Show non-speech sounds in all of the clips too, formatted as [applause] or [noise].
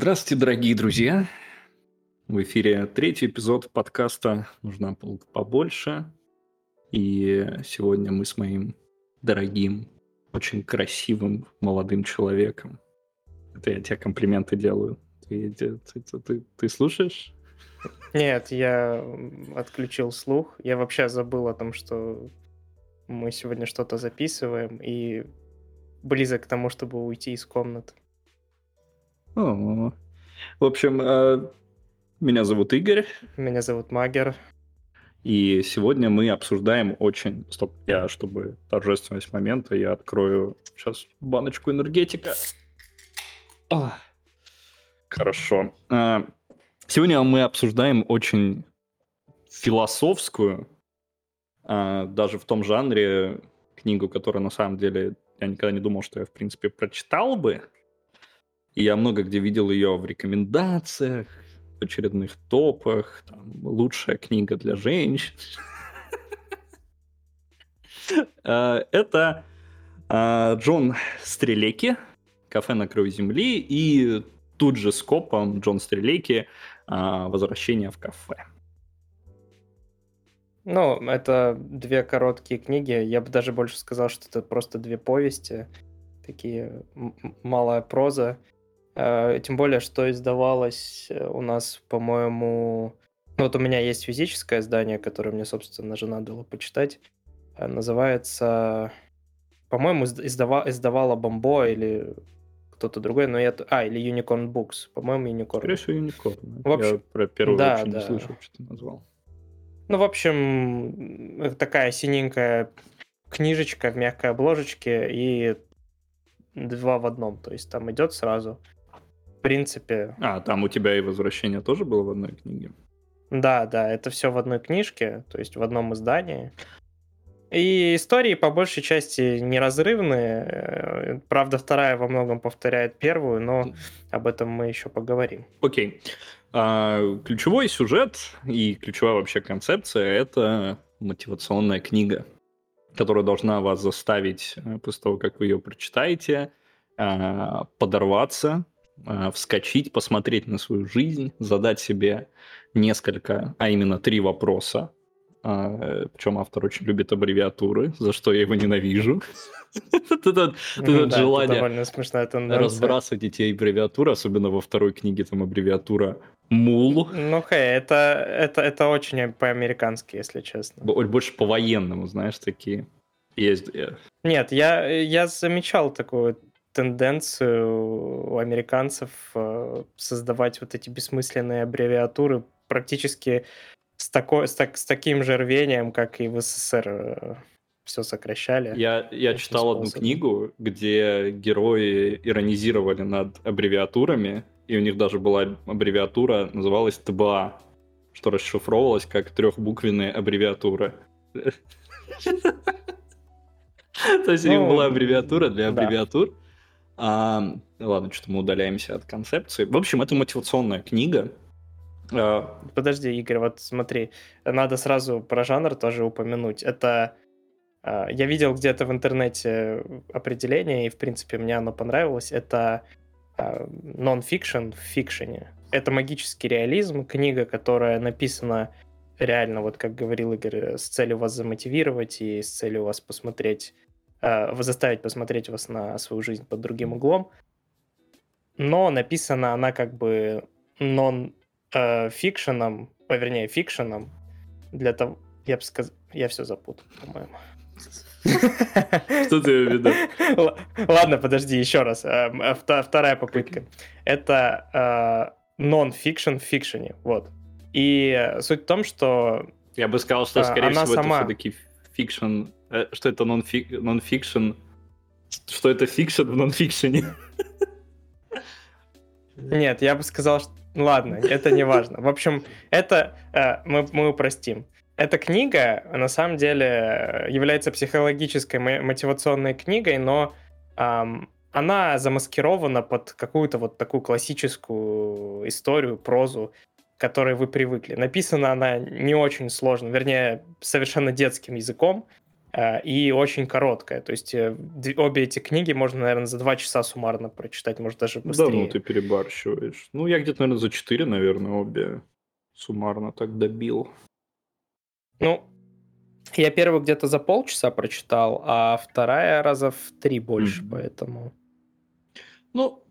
Здравствуйте, дорогие друзья! В эфире третий эпизод подкаста «Нужна побольше». И сегодня мы с моим дорогим, очень красивым молодым человеком. Это я тебе комплименты делаю. Ты, ты, ты, ты, ты слушаешь? Нет, я отключил слух. Я вообще забыл о том, что мы сегодня что-то записываем и близок к тому, чтобы уйти из комнаты. О, в общем, э, меня зовут Игорь. Меня зовут Магер. И сегодня мы обсуждаем очень... Стоп, я, чтобы торжественность момента, я открою сейчас баночку энергетика. О, хорошо. Э, сегодня мы обсуждаем очень философскую, э, даже в том жанре, книгу, которая на самом деле я никогда не думал, что я, в принципе, прочитал бы. И я много где видел ее в рекомендациях, в очередных топах. Там, лучшая книга для женщин. [laughs] А, это а, Джон Стрелеки, «Кафе на краю земли», и тут же с копом Джон Стрелеки а, «Возвращение в кафе». Ну, это две короткие книги. Я бы даже больше сказал, что это просто две повести. Такие малая проза. Э, тем более, что издавалось э, у нас, по-моему... Ну, вот у меня есть физическое издание, которое мне, собственно, жена дала почитать. Э, называется... По-моему, издава... издавала Бомбо или кто-то другой, но я... А, или Unicorn Books. По-моему, Unicorn. Скорее всего, Unicorn. В общем... Я про первую да, вообще да. не слышал, что ты назвал. Ну, в общем, такая синенькая книжечка в мягкой обложечке и два в одном. То есть там идет сразу в принципе... А, там у тебя и «Возвращение» тоже было в одной книге? Да, да, это все в одной книжке, то есть в одном издании. И истории по большей части неразрывные. Правда, вторая во многом повторяет первую, но об этом мы еще поговорим. Окей. А, ключевой сюжет и ключевая вообще концепция — это мотивационная книга, которая должна вас заставить, э, после того, как вы ее прочитаете, а, подорваться, вскочить, посмотреть на свою жизнь, задать себе несколько, а именно три вопроса. А, Причем автор очень любит аббревиатуры, за что я его ненавижу. [laughs] Это желание разбрасывать эти аббревиатуры, особенно во второй книге там аббревиатура Мул. Ну, хей, это, это, это очень по-американски, если честно. Больше по-военному, знаешь, такие есть. Э. Нет, я, я замечал такую тенденцию у американцев э, создавать вот эти бессмысленные аббревиатуры практически с, такой, с, так, с таким же рвением, как и в СССР э, все сокращали. Я, я читал способом. одну книгу, где герои иронизировали над аббревиатурами, и у них даже была аббревиатура, называлась ТБА, что расшифровывалось как трехбуквенная аббревиатура. [laughs] То есть у них ну, была аббревиатура для аббревиатур, а, ладно, что-то мы удаляемся от концепции. В общем, это мотивационная книга. А, Подожди, Игорь, вот смотри, надо сразу про жанр тоже упомянуть. Это а, я видел где-то в интернете определение, и, в принципе, мне оно понравилось. Это нон-фикшн в фикшене. Это магический реализм, книга, которая написана реально, вот как говорил Игорь, с целью вас замотивировать и с целью вас посмотреть заставить посмотреть вас на свою жизнь под другим углом. Но написана она как бы нон-фикшеном, э, вернее, фикшеном, для того, я бы сказал, я все запутал, по-моему. Что ты имеешь в виду? [laughs] Ладно, подожди, еще раз. Э, вторая попытка. Это нон-фикшн в фикшене, вот. И суть в том, что... Я бы сказал, что, скорее всего, это все-таки фикшн Э, что это нон-фикшн, что это fiction в нон-фикшене. Нет, я бы сказал, что... Ладно, это не важно. В общем, это э, мы, мы упростим. Эта книга, на самом деле, является психологической мотивационной книгой, но эм, она замаскирована под какую-то вот такую классическую историю, прозу, к которой вы привыкли. Написана она не очень сложно, вернее, совершенно детским языком, э, и очень короткая. То есть э, обе эти книги можно, наверное, за два часа суммарно прочитать, может, даже быстрее. Да, ну ты перебарщиваешь. Ну, я где-то, наверное, за четыре, наверное, обе суммарно так добил. Ну, я первую где-то за полчаса прочитал, а вторая раза в три больше, mm. поэтому... Ну,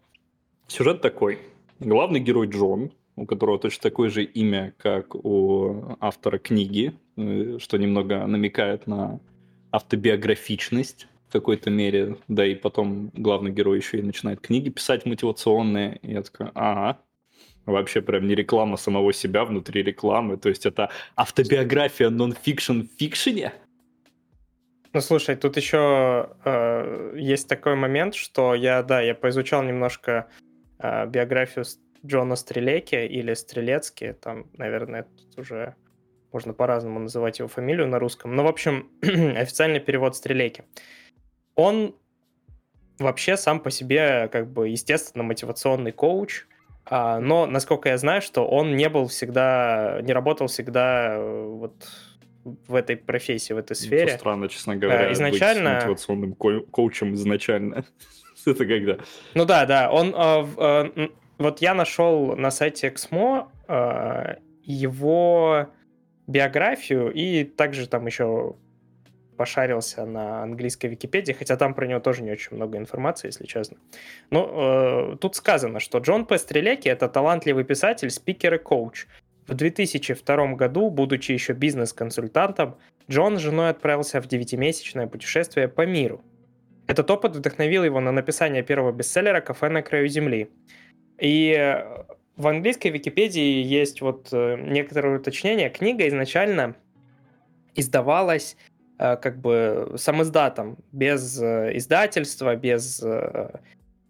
сюжет такой. Главный герой Джон, у которого точно такое же имя, как у автора книги, э, что немного намекает на автобиографичность в какой-то мере. Да и потом главный герой еще и начинает книги писать мотивационные. И я такой, ага, вообще прям не реклама самого себя внутри рекламы. То есть это автобиография нон-фикшн в фикшене? Ну, слушай, тут еще э, есть такой момент, что я, да, я поизучал немножко э, биографию Джона Стрелеки или Стрелецки, там, наверное, тут уже можно по-разному называть его фамилию на русском. Но, в общем, [clears throat] официальный перевод Стрелеки. Он вообще сам по себе, как бы, естественно, мотивационный коуч, а, но, насколько я знаю, что он не был всегда, не работал всегда э, вот в этой профессии, в этой сфере. Это странно, честно э, говоря, изначально... быть мотивационным ко- коучем изначально. [laughs] Это когда? Ну да, да, он... Э, вот я нашел на сайте Exmo его биографию и также там еще пошарился на английской Википедии, хотя там про него тоже не очень много информации, если честно. Но э, тут сказано, что Джон П. Стреляки — это талантливый писатель, спикер и коуч. В 2002 году, будучи еще бизнес-консультантом, Джон с женой отправился в девятимесячное путешествие по миру. Этот опыт вдохновил его на написание первого бестселлера «Кафе на краю земли». И э, в английской Википедии есть вот э, некоторые уточнения. Книга изначально издавалась Э, как бы сам издатом, без издательства, без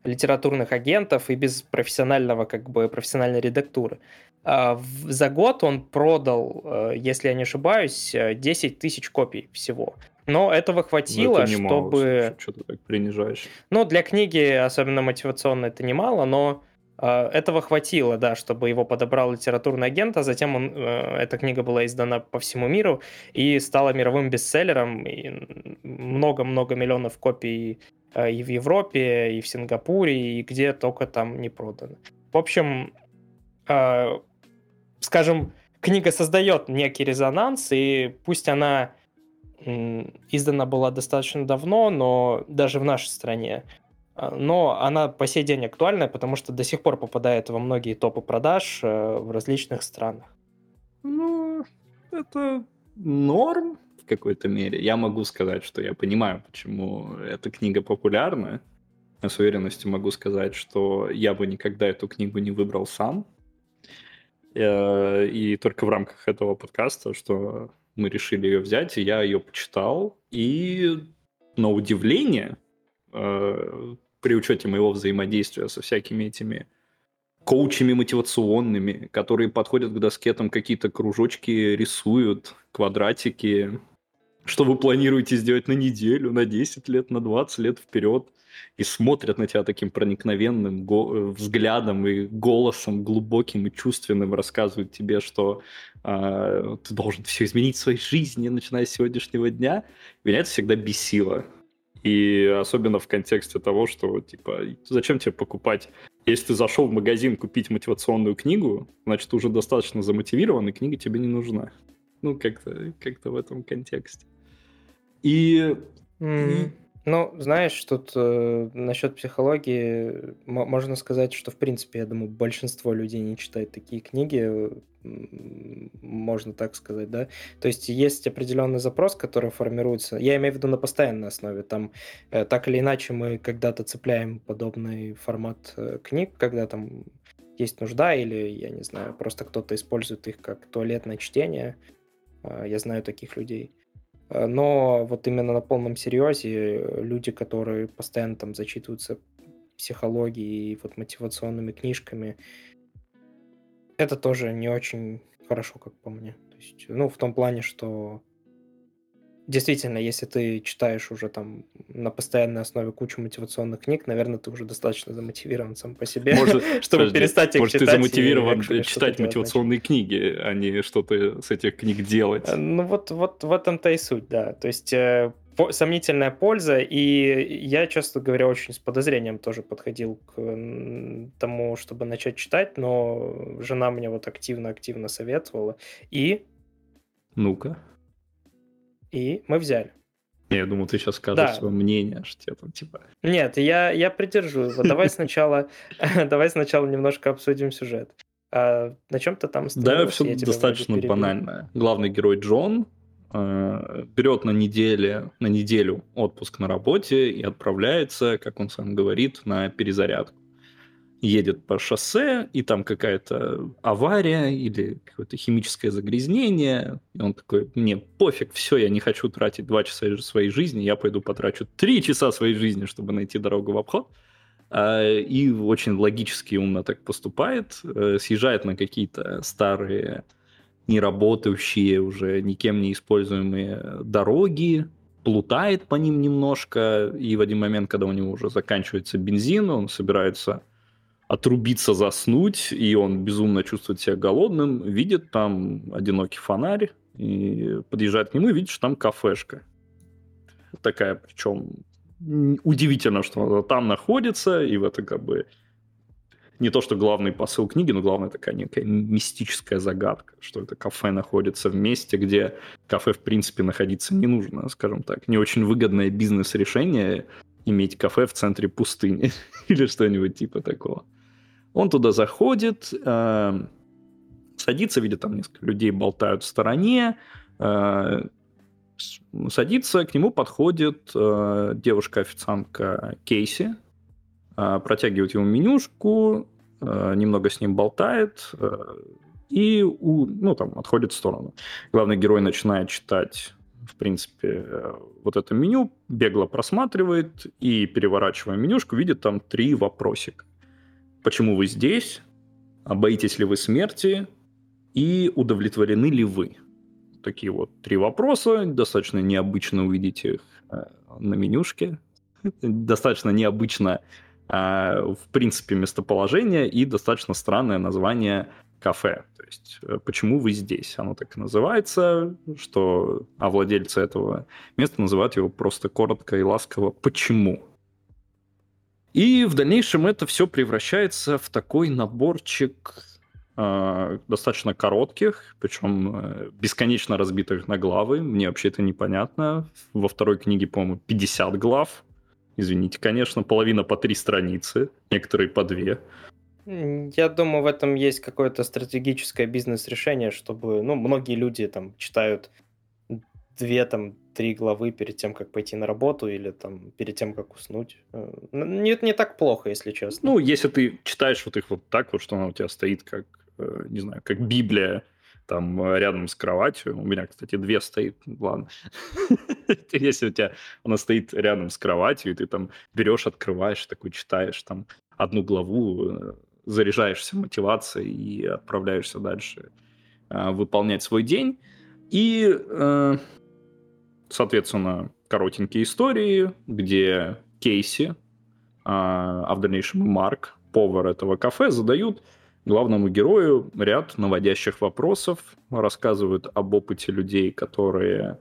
литературных агентов и без профессионального, как бы, профессиональной редактуры. А за год он продал, если я не ошибаюсь, 10 тысяч копий всего. Но этого хватило, это чтобы... Мало, что ты так принижаешь? Ну, для книги, особенно мотивационной, это немало, но этого хватило, да, чтобы его подобрал литературный агент, а затем он, э, эта книга была издана по всему миру и стала мировым бестселлером. Много-много миллионов копий э, и в Европе, и в Сингапуре, и где только там не продано. В общем, а, скажем, книга создает некий резонанс, и пусть она издана была достаточно давно, но даже в нашей стране а, но она по сей день актуальна, потому что до сих пор попадает во многие топы продаж э, в различных странах. Ну, это норм в какой-то мере. Я могу сказать, что я понимаю, почему эта книга популярна. Я с уверенностью могу сказать, что я бы никогда эту книгу не выбрал сам. Э, и только в рамках этого подкаста, что мы решили ее взять, и я ее почитал. И на удивление, э, при учете моего взаимодействия со всякими этими коучами мотивационными, которые подходят к доске, там какие-то кружочки рисуют, квадратики, что вы планируете сделать на неделю, на 10 лет, на 20 лет вперед, и смотрят на тебя таким проникновенным го- взглядом и голосом глубоким и чувственным, рассказывают тебе, что э, ты должен все изменить в своей жизни, начиная с сегодняшнего дня. Меня это всегда бесило. И особенно в контексте того, что, типа, зачем тебе покупать? Если ты зашел в магазин купить мотивационную книгу, значит, ты уже достаточно замотивирован, и книга тебе не нужна. Ну, как-то как в этом контексте. И... Mm-hmm. Ну, знаешь, тут э, насчет психологии можно сказать, что, в принципе, я думаю, большинство людей не читает такие книги, можно так сказать, да. То есть есть определенный запрос, который формируется, я имею в виду на постоянной основе, там э, так или иначе мы когда-то цепляем подобный формат э, книг, когда там есть нужда или, я не знаю, просто кто-то использует их как туалетное чтение. Э, я знаю таких людей. Э, но вот именно на полном серьезе э, люди, которые постоянно там зачитываются психологией и вот мотивационными книжками, это тоже не очень хорошо, как по мне. То есть, ну, в том плане, что действительно, если ты читаешь уже там на постоянной основе кучу мотивационных книг, наверное, ты уже достаточно замотивирован сам по себе, может, [laughs] чтобы подожди, перестать их может, читать. Может, ты замотивирован читать мотивационные делать. книги, а не что-то с этих книг делать. Ну вот, вот в этом-то и суть, да. То есть э, сомнительная польза, и я, честно говоря, очень с подозрением тоже подходил к тому, чтобы начать читать, но жена мне вот активно-активно советовала, и... Ну-ка. И мы взяли. Я думал, ты сейчас скажешь да. свое мнение, что тебе там типа... Нет, я, я придержу его. [laughs] Давай сначала, [laughs] давай сначала немножко обсудим сюжет. А, на чем то там Да, все достаточно банально. Главный герой Джон э, берет на неделе, на неделю отпуск на работе и отправляется, как он сам говорит, на перезарядку едет по шоссе, и там какая-то авария или какое-то химическое загрязнение, и он такой, мне пофиг, все, я не хочу тратить два часа своей жизни, я пойду потрачу три часа своей жизни, чтобы найти дорогу в обход. А, и очень логически и умно так поступает, э, съезжает на какие-то старые, неработающие, уже никем не используемые дороги, плутает по ним немножко, и в один момент, когда у него уже заканчивается бензин, он собирается отрубиться, заснуть, и он безумно чувствует себя голодным, видит там одинокий фонарь, и подъезжает к нему и видит, что там кафешка. Такая, причем удивительно, что она там находится, и в это как бы не то, что главный посыл книги, но главная такая некая мистическая загадка, что это кафе находится в месте, где кафе, в принципе, находиться не нужно, скажем так. Не очень выгодное бизнес-решение иметь кафе в центре пустыни [laughs] или что-нибудь типа такого. Он туда заходит, э, садится, видит, там несколько людей болтают в стороне, э, садится, к нему подходит э, девушка-официантка Кейси, э, протягивает ему менюшку, э, немного с ним болтает э, и у, ну, там, отходит в сторону. Главный герой начинает читать в принципе, вот это меню, бегло просматривает и, переворачивая менюшку, видит там три вопросика почему вы здесь, а боитесь ли вы смерти и удовлетворены ли вы. Такие вот три вопроса, достаточно необычно увидите их э, на менюшке, достаточно необычно э, в принципе местоположение и достаточно странное название кафе. То есть, э, почему вы здесь? Оно так и называется, что, а владельцы этого места называют его просто коротко и ласково «почему?». И в дальнейшем это все превращается в такой наборчик э, достаточно коротких, причем э, бесконечно разбитых на главы. Мне вообще это непонятно. Во второй книге, по-моему, 50 глав. Извините, конечно, половина по три страницы, некоторые по две. Я думаю, в этом есть какое-то стратегическое бизнес-решение, чтобы, ну, многие люди там читают две там три главы перед тем, как пойти на работу или там перед тем, как уснуть. Э, не, не так плохо, если честно. Ну, если ты читаешь вот их вот так вот, что она у тебя стоит как, э, не знаю, как Библия, там э, рядом с кроватью. У меня, кстати, две стоит. Ладно. [laughs] Если у тебя она стоит рядом с кроватью, и ты там берешь, открываешь, такой читаешь там одну главу, заряжаешься мотивацией и отправляешься дальше выполнять свой день. И соответственно, коротенькие истории, где Кейси, а, а в дальнейшем Марк, повар этого кафе, задают главному герою ряд наводящих вопросов, рассказывают об опыте людей, которые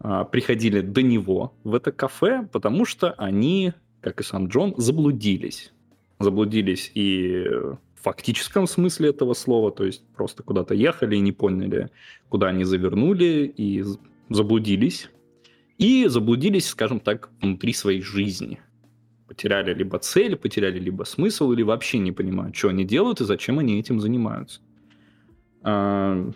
а, приходили до него в это кафе, потому что они, как и сам Джон, заблудились. Заблудились и в фактическом смысле этого слова, то есть просто куда-то ехали и не поняли, куда они завернули, и заблудились и заблудились, скажем так, внутри своей жизни. Потеряли либо цель, потеряли либо смысл, или вообще не понимают, что они делают и зачем они этим занимаются. А,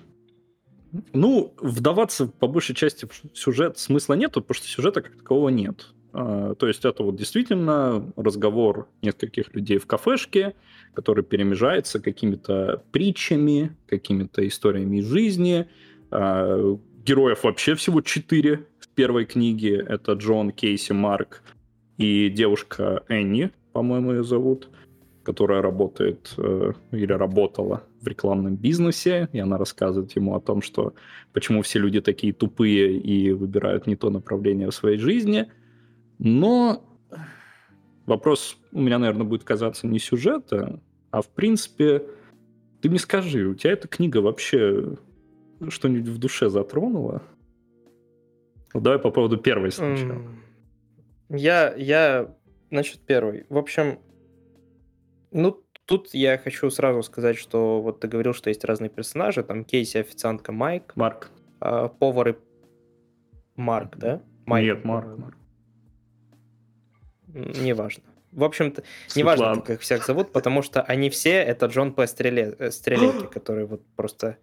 ну, вдаваться по большей части в сюжет смысла нет, потому что сюжета как такового нет. А, то есть это вот действительно разговор нескольких людей в кафешке, который перемежается какими-то притчами, какими-то историями из жизни. А, героев вообще всего четыре первой книге. Это Джон, Кейси, Марк и девушка Энни, по-моему, ее зовут, которая работает э, или работала в рекламном бизнесе, и она рассказывает ему о том, что почему все люди такие тупые и выбирают не то направление в своей жизни. Но вопрос у меня, наверное, будет казаться не сюжета, а в принципе, ты мне скажи, у тебя эта книга вообще что-нибудь в душе затронула? Ну, давай по поводу первой сначала. Я, я, значит, первый. В общем, ну, тут я хочу сразу сказать, что вот ты говорил, что есть разные персонажи, там Кейси, официантка Майк. Марк. А, повар и Марк, да? Майк, Нет, Марк. Марк. Неважно. В общем-то, неважно, как их всех зовут, потому что они все это Джон П. Стреле... Э, Стрелейки, [gasps] который вот просто...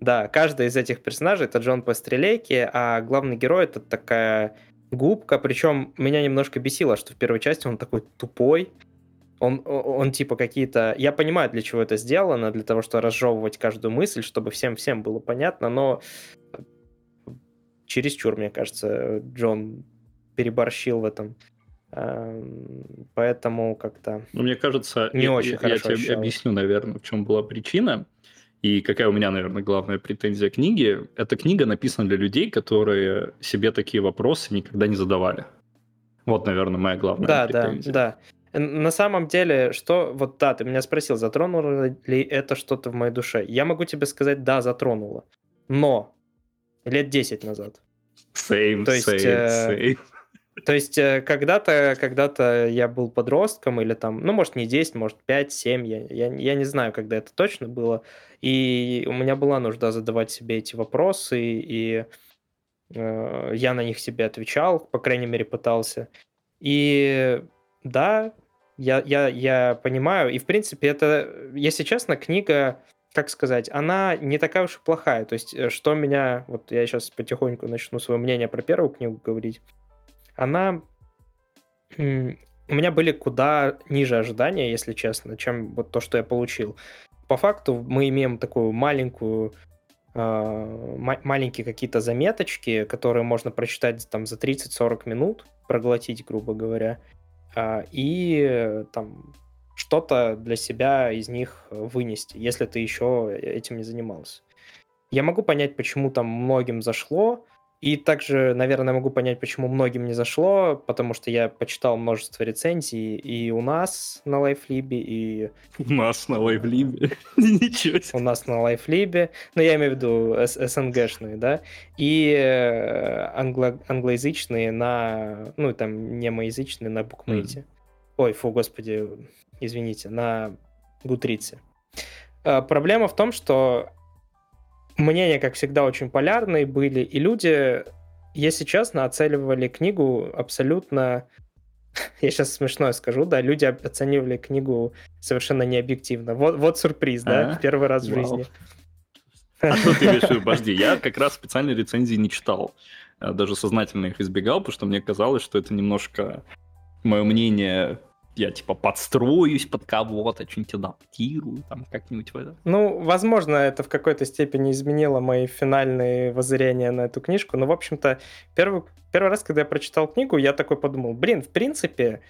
Да, каждый из этих персонажей это Джон П. Стрелейки, а главный герой это такая губка, причем меня немножко бесило, что в первой части он такой тупой, он, он типа какие-то... Я понимаю, для чего это сделано, для того, чтобы разжевывать каждую мысль, чтобы всем-всем было понятно, но чересчур, мне кажется, Джон переборщил в этом. Эм, поэтому как-то ну, мне кажется, не я, очень я, хорошо я тебе ощущалось. объясню, наверное, в чем была причина. И какая у меня, наверное, главная претензия книги. Эта книга написана для людей, которые себе такие вопросы никогда не задавали. Вот, наверное, моя главная да, претензия. Да, да. На самом деле, что... Вот да, ты меня спросил, затронуло ли это что-то в моей душе. Я могу тебе сказать, да, затронуло. Но лет 10 назад. Same, То есть, same, э, same. То есть э, когда-то когда я был подростком, или там, ну, может, не 10, может, 5, 7, я, я, я не знаю, когда это точно было. И у меня была нужда задавать себе эти вопросы, и э, я на них себе отвечал, по крайней мере, пытался. И да, я, я, я понимаю, и в принципе это, если честно, книга, как сказать, она не такая уж и плохая. То есть, э, что меня, вот я сейчас потихоньку начну свое мнение про первую книгу говорить она... У меня были куда ниже ожидания, если честно, чем вот то, что я получил. По факту мы имеем такую маленькую Uh, маленькие какие-то заметочки, которые можно прочитать там за 30-40 минут, проглотить, грубо говоря, uh, и там что-то для себя из них вынести, если ты еще этим не занимался. Я могу понять, почему там многим зашло, и также, наверное, могу понять, почему многим не зашло, потому что я почитал множество рецензий и у нас на лайфлибе, и... [laughs] У нас на лайфлибе? [laughs] Ничего себе. У нас на лайфлибе, ну, я имею в виду СНГшные, да, и э, англо... англоязычные на, ну, там, немоязычные на букмейте. Mm. Ой, фу, господи, извините, на Гутрице. Э, проблема в том, что мнения, как всегда, очень полярные были, и люди, если честно, оценивали книгу абсолютно... [laughs] Я сейчас смешное скажу, да, люди оценивали книгу совершенно необъективно. Вот, вот сюрприз, да, а? первый раз в жизни. А что ты имеешь в виду? [laughs] Подожди, я как раз специальные рецензии не читал. Даже сознательно их избегал, потому что мне казалось, что это немножко мое мнение я типа подстроюсь под кого-то, что-нибудь адаптирую, там как-нибудь в это. Ну, возможно, это в какой-то степени изменило мои финальные воззрения на эту книжку, но, в общем-то, первый, первый раз, когда я прочитал книгу, я такой подумал, блин, в принципе,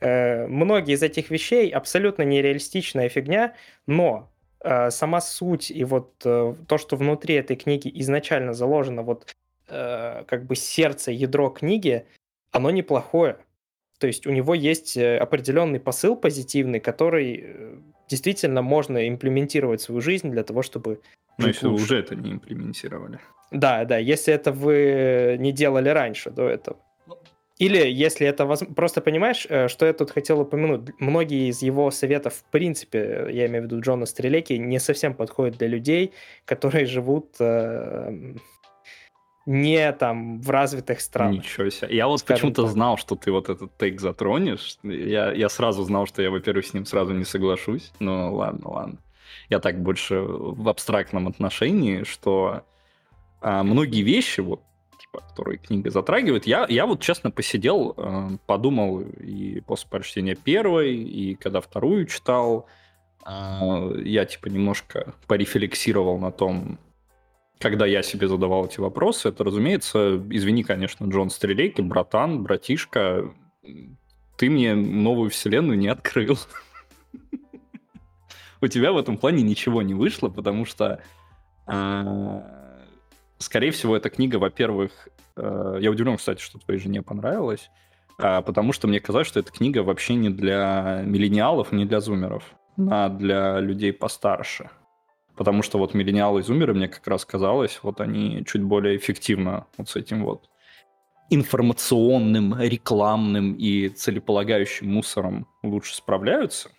э, многие из этих вещей абсолютно нереалистичная фигня, но э, сама суть и вот э, то, что внутри этой книги изначально заложено, вот э, как бы сердце, ядро книги, оно неплохое. То есть у него есть э, определенный посыл позитивный, который э, действительно можно имплементировать в свою жизнь для того, чтобы... Но если вы уже это не имплементировали. Да, да, если это вы не делали раньше до этого. Ну. Или если это воз... просто понимаешь, э, что я тут хотел упомянуть, многие из его советов, в принципе, я имею в виду Джона Стрелеки, не совсем подходят для людей, которые живут не там в развитых странах. Ничего себе. Я вот почему-то знал, что ты вот этот тейк затронешь. Я, я сразу знал, что я, во-первых, с ним сразу не соглашусь. Ну ладно, ладно. Я так больше в абстрактном отношении, что а, многие вещи, вот, типа, которые книга затрагивает, я, я вот честно посидел, э, подумал и после прочтения первой, и когда вторую читал, э, я типа немножко порефлексировал на том, когда я себе задавал эти вопросы, это, разумеется, извини, конечно, Джон Стрелейки, братан, братишка, ты мне новую вселенную не открыл. У тебя в этом плане ничего не вышло, потому что, а, скорее всего, эта книга, во-первых, э, я удивлен, кстати, что твоей жене понравилась, а, потому что мне казалось, что эта книга вообще не для миллениалов, не для зумеров, а для людей постарше. Потому что вот миллениалы и зумеры, мне как раз казалось, вот они чуть более эффективно вот с этим вот информационным, рекламным и целеполагающим мусором лучше справляются.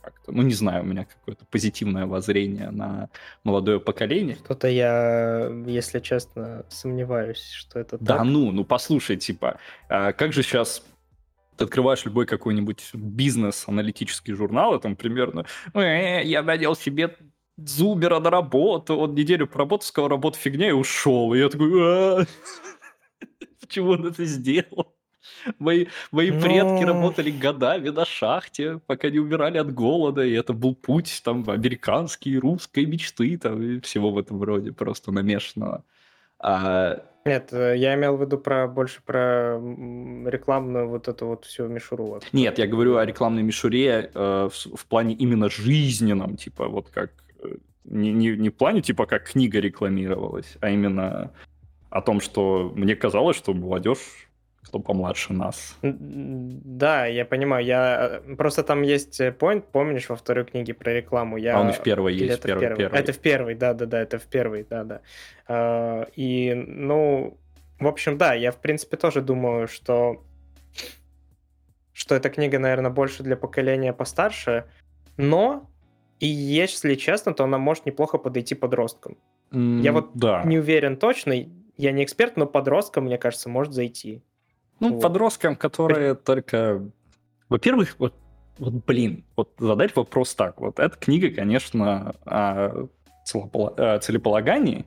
Как-то, ну, не знаю, у меня какое-то позитивное воззрение на молодое поколение. Что-то я, если честно, сомневаюсь, что это Да так. ну, ну послушай, типа, а как же сейчас ты открываешь любой какой-нибудь бизнес-аналитический журнал, и там примерно, э, я надел себе зубера на работу, он неделю поработал, сказал, работа фигня, и ушел. И я такой, «А, [laughs] почему он это сделал? Мои, мои предки Ну. работали годами на шахте, пока не умирали от голода, и это был путь там американский, русской мечты, там, и всего в этом роде, просто намешанного. А, Нет, э, я имел в виду про больше про рекламную вот эту вот всю мишуру. вот. Нет, я говорю о рекламной мишуре э, в, в плане именно жизненном, типа вот как не, не, не в плане типа как книга рекламировалась, а именно о том, что мне казалось, что молодежь, кто помладше нас. Да, я понимаю. Я э, просто там есть point, помнишь, во второй книге про рекламу. Я... А он и в первой Или есть, это в первой? первый. Это в первой, да, да, да, это в первой, да, да. И, ну, в общем, да, я в принципе тоже думаю, что что эта книга, наверное, больше для поколения постарше, но и если честно, то она может неплохо подойти подросткам. М, Я вот да. Не уверен точно, я не эксперт, но подросткам, мне кажется, может зайти. Ну, Вот. подросткам, которые только... Во-первых, вот, вот, блин, вот задать вопрос так. Вот эта книга, конечно, о целеполагании,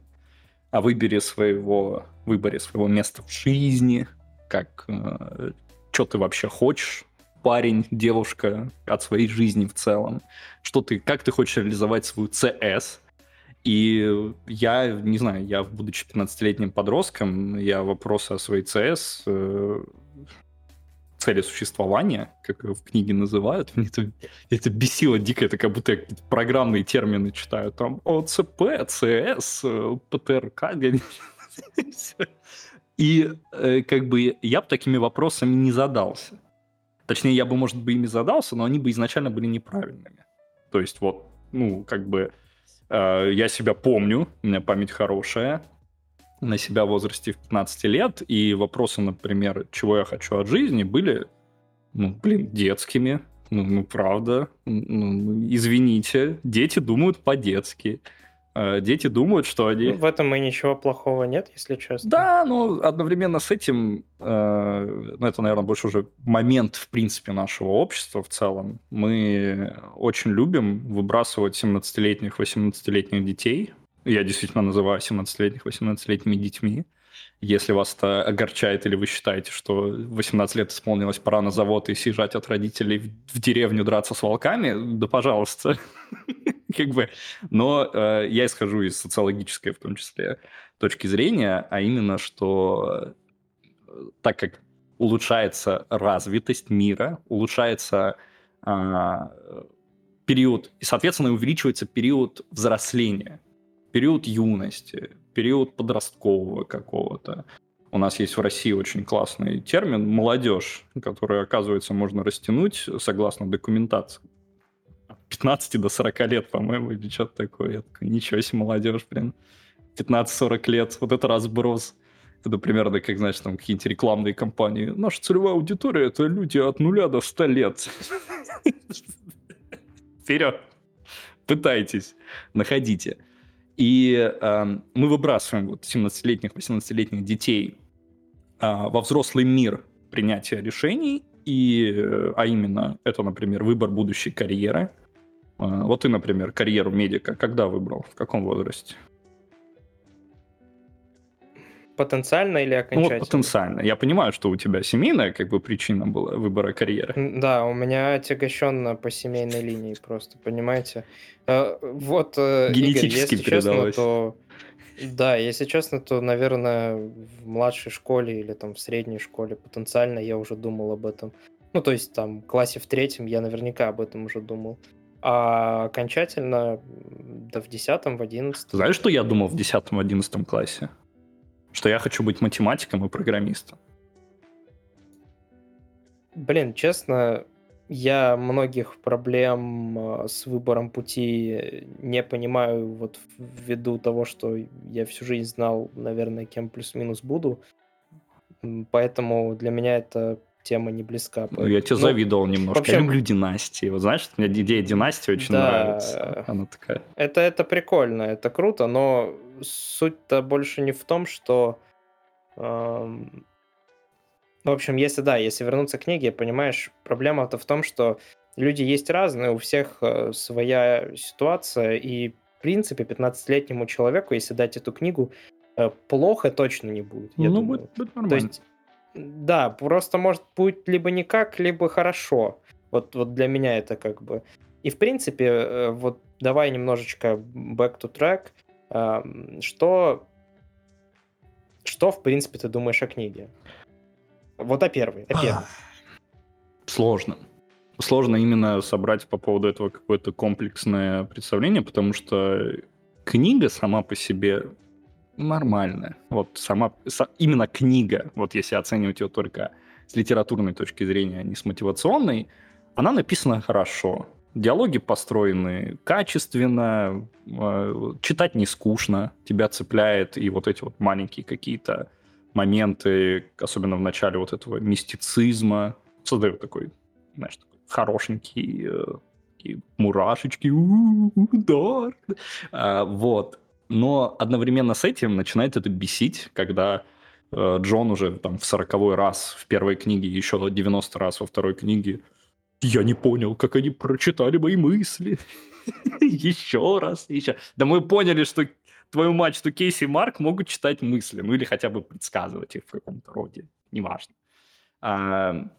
о выборе своего, выборе своего места в жизни, как, что ты вообще хочешь, парень, девушка, от своей жизни в целом, что ты, как ты хочешь реализовать свою ЦС, и я, не знаю, я, будучи 15-летним подростком, я вопросы о своей ЦС, э, цели существования, как в книге называют, [laughs] мне это, это бесило дико, это как будто я программные термины читаю, там ОЦП, ЦС, ПТРК. И э, как бы я бы такими вопросами не задался. Точнее, я бы, может быть, ими задался, но они бы изначально были неправильными. То есть вот, ну, как бы э, я себя помню, у меня память хорошая, на себя в возрасте в 15 лет, и вопросы, например, чего я хочу от жизни, были, ну, блин, детскими. Ну, ну правда. Ну, извините, дети думают по-детски. Э, Дети думают, что они... Ну, в этом и ничего плохого нет, если честно. Да, но одновременно с этим, э, ну, это, наверное, больше уже момент, в принципе, нашего общества в целом. Мы очень любим выбрасывать 17-летних, 18-летних детей. Я действительно называю 17-летних, 18-летними детьми. Если вас это огорчает или вы считаете, что 18 лет исполнилось, пора на завод и съезжать от родителей в, деревню драться с волками, да пожалуйста. [laughs] как бы. Но э, я исхожу из социологической, в том числе, точки зрения, а именно, что э, так как улучшается развитость мира, улучшается а, период, и, соответственно, увеличивается период взросления, период юности, период подросткового какого-то. У нас есть в России очень классный термин «молодежь», который, оказывается, можно растянуть согласно документации. От 15 до 40 лет, по-моему, или что-то такое. Я такой, ничего себе, молодежь, блин. 15-40 лет, вот это разброс. Это примерно, как, знаешь, там какие-нибудь рекламные кампании. Наша целевая аудитория — это люди от нуля до 100 лет. [laughs] Вперед! Пытайтесь, находите. И э, мы выбрасываем вот 17-летних, 18-летних детей э, во взрослый мир принятия решений, и, э, а именно, это, например, выбор будущей карьеры. Э, вот ты, например, карьеру медика когда выбрал? В каком возрасте? Потенциально или Ну, окончательно? вот потенциально. Я понимаю, что у тебя семейная как бы причина была выбора карьеры. Да, у меня отягощенно по семейной линии просто, понимаете? Э, Вот, э, Игорь, Генетически если честно, передалось. то... Да, если честно, то, наверное, в младшей школе или там в средней школе потенциально я уже думал об этом. Ну, то есть там в классе в третьем я наверняка об этом уже думал. А окончательно, да в десятом, в одиннадцатом. Знаешь, что я думал в 10-11 классе? Что я хочу быть математиком и программистом. Блин, честно, я многих проблем э, с выбором пути не понимаю вот ввиду того, что я всю жизнь знал, наверное, кем плюс-минус буду. Поэтому для меня это тема не близка. Ну, я тебе ну, завидовал немножко. Общем... Я люблю династии. Вот знаешь, мне идея династии очень да, нравится. Она такая. Это, это прикольно, это круто, но суть-то больше не в том, что... Эм... В общем, если да, если вернуться к книге, понимаешь, проблема-то в том, что люди есть разные, у всех э, своя ситуация, и в принципе 15-летнему человеку, если дать эту книгу, э, плохо точно не будет. Я ну, думаю. Будет, будет нормально. То есть да, просто может быть либо никак, либо хорошо. Вот, вот для меня это как бы... И в принципе, э, вот давай немножечко back to track. Что, что в принципе ты думаешь о книге? Вот о первой, о первой. [sighs] Сложно. Сложно именно собрать по поводу этого какое-то комплексное представление, потому что книга сама по себе нормальная. Вот сама, именно книга, вот если оценивать ее только с литературной точки зрения, а не с мотивационной, она написана хорошо. Диалоги построены качественно, э, читать не скучно, тебя цепляет, и вот эти вот маленькие какие-то моменты, особенно в начале вот этого мистицизма, создают такой, знаешь, такой хорошенький, э, такие мурашечки, удар. А, вот но одновременно с этим начинает это бесить, когда э, Джон уже там в сороковой раз в первой книге, еще 90 раз во второй книге я не понял, как они прочитали мои мысли. [laughs] еще раз, еще. Да мы поняли, что твою мать, что Кейси и Марк могут читать мысли, ну или хотя бы предсказывать их в каком-то роде, неважно. А,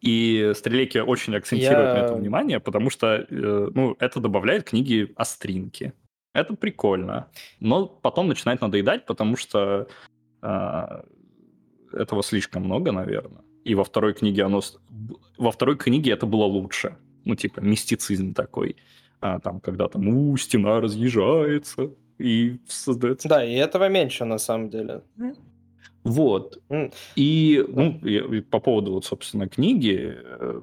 и Стрелеки очень акцентируют я... на этом внимание, потому что э, ну, это добавляет книге остринки. Это прикольно. Но потом начинает надоедать, потому что э, этого слишком много, наверное. И во второй книге оно... Во второй книге это было лучше. Ну, типа, мистицизм такой. А, там, когда там, у, стена разъезжается, и создается... Да, и этого меньше, на самом деле. Вот. Mm. И, ну, и по поводу, вот, собственно, книги, э,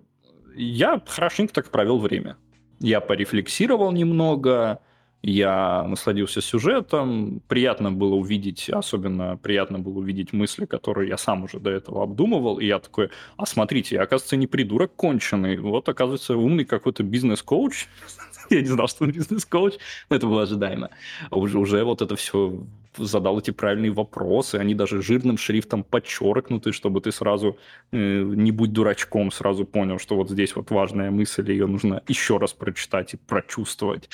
я хорошенько так провел время. Я порефлексировал немного, я насладился сюжетом, приятно было увидеть, особенно приятно было увидеть мысли, которые я сам уже до этого обдумывал, и я такой, а смотрите, я, оказывается, не придурок конченый, вот, оказывается, умный какой-то бизнес-коуч, [laughs] я не знал, что он бизнес-коуч, но это было ожидаемо. Уже, уже вот это все задал эти правильные вопросы, они даже жирным шрифтом подчеркнуты, чтобы ты сразу, э, не будь дурачком, сразу понял, что вот здесь вот важная мысль, ее нужно еще раз прочитать и прочувствовать.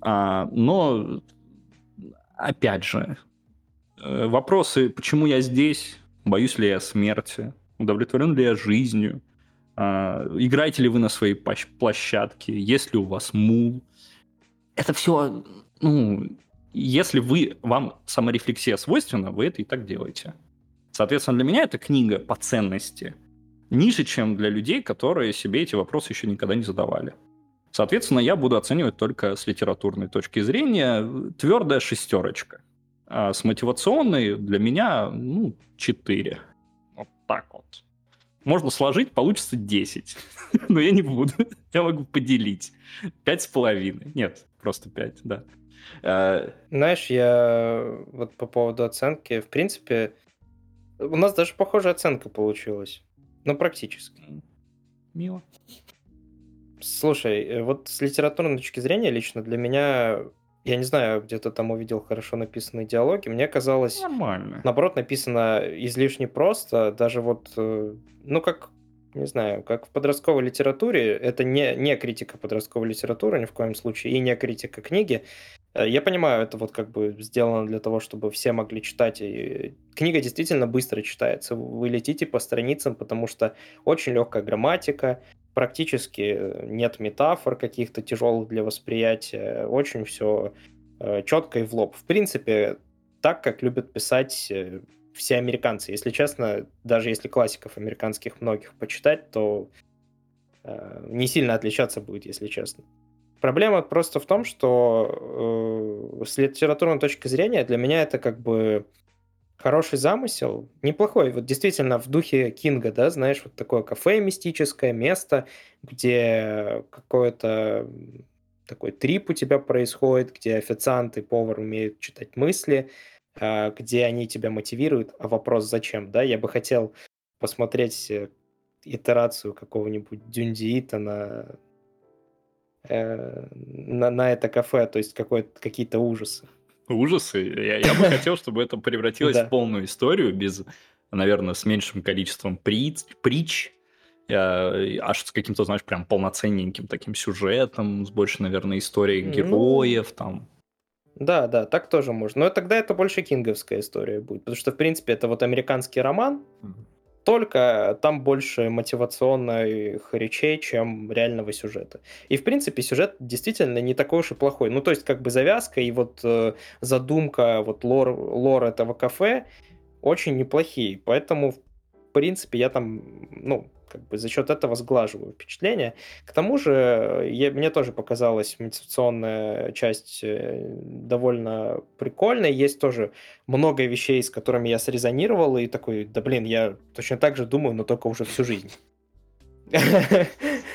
А, но, опять же, э, вопросы, почему я здесь, боюсь ли я смерти, удовлетворен ли я жизнью, а, играете ли вы на своей площадке, есть ли у вас мул. Это все, ну, если вы, вам саморефлексия свойственна, вы это и так делаете. Соответственно, для меня эта книга по ценности ниже, чем для людей, которые себе эти вопросы еще никогда не задавали. Соответственно, я буду оценивать только с литературной точки зрения. Твердая шестерочка. А с мотивационной для меня, ну, 4. Вот так вот. Можно сложить, получится 10. [laughs] Но я не буду. [laughs] Я могу поделить. Пять с половиной. Нет, просто 5, да. А, Знаешь, я вот по поводу оценки, в принципе, у нас даже похожая оценка получилась. Ну, практически. Мило. Слушай, э, вот с литературной точки зрения лично для меня, я не знаю, где-то там увидел хорошо написанные диалоги, мне казалось, Нормально. наоборот, написано излишне просто, даже вот, э, ну, как, не знаю, как в подростковой литературе, это не, не критика подростковой литературы ни в коем случае, и не критика книги. Э, я понимаю, это вот как бы сделано для того, чтобы все могли читать. И книга действительно быстро читается. Вы летите по страницам, потому что очень легкая грамматика, практически нет метафор каких-то тяжелых для восприятия, очень все э, четко и в лоб. В принципе, так, как любят писать э, все американцы. Если честно, даже если классиков американских многих почитать, то э, не сильно отличаться будет, если честно. Проблема просто в том, что э, с литературной точки зрения для меня это как бы Хороший замысел, неплохой. Вот действительно в духе Кинга, да, знаешь, вот такое кафе мистическое, место, где какое-то такой трип у тебя происходит, где официант и повар умеют читать мысли. а, где они тебя мотивируют, а вопрос зачем, да, я бы хотел посмотреть э, итерацию какого-нибудь Дюндиита на, э, на, на это кафе, то есть какие-то ужасы. Ужасы? Я, я бы [laughs] хотел, чтобы это превратилось в полную историю без, наверное, с меньшим количеством притч, притч аж с каким-то, знаешь, прям полноценненьким таким сюжетом, с больше, наверное, историей ну, героев там. Да, да, так тоже можно. Но тогда это больше кинговская история будет, потому что, в принципе, это вот американский роман. Только там больше мотивационных речей, чем реального сюжета. И, в принципе, сюжет действительно не такой уж и плохой. Ну, то есть, как бы завязка и вот э, задумка, вот лор, лор этого кафе очень неплохие. Поэтому, в принципе, я там, ну, как бы за счет этого сглаживаю впечатление. К тому же, я, мне тоже показалась мотивационная часть э, довольно прикольной. Есть тоже много вещей, с которыми я срезонировал, и такой, да блин, я точно так же думаю, но только уже всю жизнь. [laughs]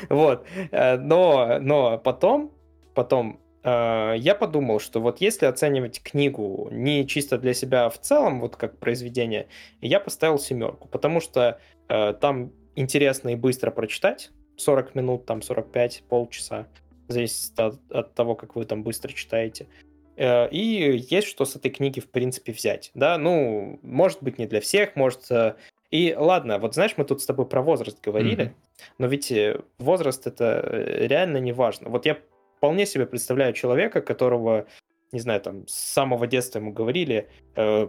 Вот. Э, но, но потом, потом э, я подумал, что вот если оценивать книгу не чисто для себя в целом, вот как произведение, я поставил семерку, потому что там интересно и быстро прочитать. 40 минут, там 45, полчаса. Зависит от, от того, как вы там быстро читаете. Э, и есть что с этой книги, в принципе, взять. Да, ну, может быть, не для всех, может... Э, и ладно, вот знаешь, мы тут с тобой про возраст говорили, mm-hmm. но ведь э, возраст это реально не важно. Вот я вполне себе представляю человека, которого не знаю, там, с самого детства ему говорили, э,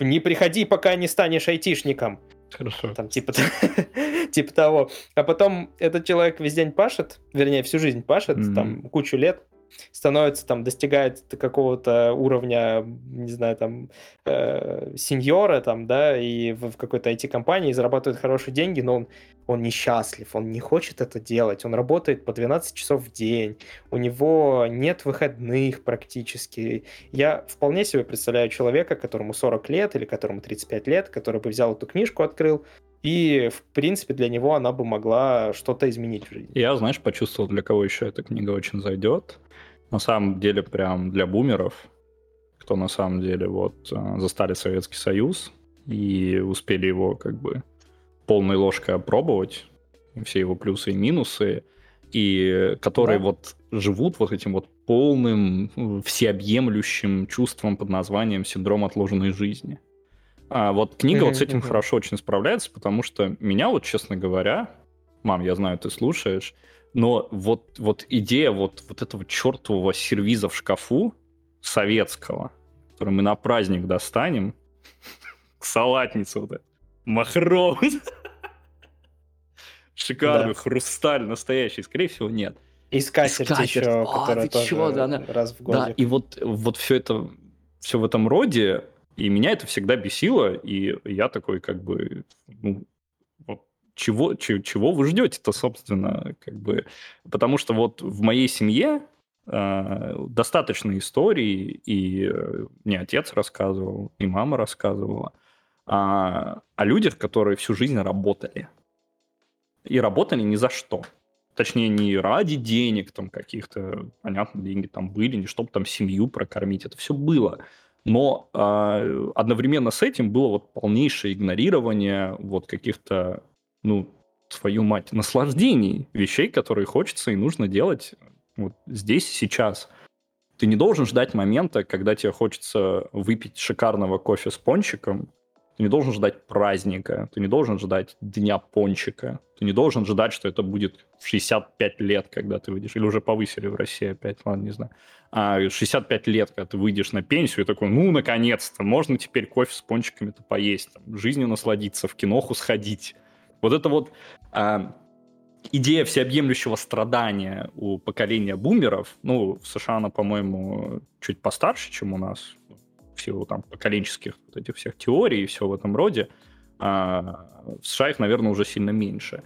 не приходи, пока не станешь айтишником. Хорошо. Там типа, [laughs] типа того. А потом этот человек весь день пашет, вернее, всю жизнь пашет, mm-hmm. там, кучу лет, становится там, достигает какого-то уровня, не знаю, там, э, сеньора, там, да, и в, в какой-то IT-компании зарабатывает хорошие деньги, но он, он несчастлив, он не хочет это делать, он работает по 12 часов в день, у него нет выходных практически. Я вполне себе представляю человека, которому 40 лет или которому 35 лет, который бы взял эту книжку, открыл, и, в принципе, для него она бы могла что-то изменить в жизни. Я, знаешь, почувствовал, для кого еще эта книга очень зайдет на самом деле прям для бумеров, кто на самом деле вот э, застали Советский Союз и успели его как бы полной ложкой опробовать, все его плюсы и минусы, и которые да. вот живут вот этим вот полным, всеобъемлющим чувством под названием синдром отложенной жизни. А вот книга вот с этим хорошо очень справляется, потому что меня вот, честно говоря, мам, я знаю, ты слушаешь, но вот, вот идея вот, вот этого чертового сервиза в шкафу советского, который мы на праздник достанем, [laughs] салатницу вот эту, махров, [laughs] шикарный, да. хрусталь настоящий, скорее всего, нет. И скатерть, скатерть. еще, а, которая тоже чего, да, да. раз в год. Да, и вот, вот все это, все в этом роде, и меня это всегда бесило, и я такой как бы, ну, чего, чего вы ждете-то, собственно, как бы, потому что вот в моей семье э, достаточно историй, и э, мне отец рассказывал, и мама рассказывала, о, о людях, которые всю жизнь работали. И работали ни за что. Точнее, не ради денег там каких-то, понятно, деньги там были, не чтобы там семью прокормить, это все было. Но э, одновременно с этим было вот полнейшее игнорирование вот каких-то ну, твою мать, наслаждений, вещей, которые хочется и нужно делать вот здесь сейчас. Ты не должен ждать момента, когда тебе хочется выпить шикарного кофе с пончиком. Ты не должен ждать праздника, ты не должен ждать дня пончика. Ты не должен ждать, что это будет в 65 лет, когда ты выйдешь. Или уже повысили в России опять, ладно, не знаю. А 65 лет, когда ты выйдешь на пенсию, и такой, ну, наконец-то, можно теперь кофе с пончиками-то поесть, там, жизнью насладиться, в киноху сходить вот это вот а, идея всеобъемлющего страдания у поколения бумеров, ну, в США она, по-моему, чуть постарше, чем у нас, в силу там поколенческих вот этих всех теорий и все в этом роде, а в США их, наверное, уже сильно меньше.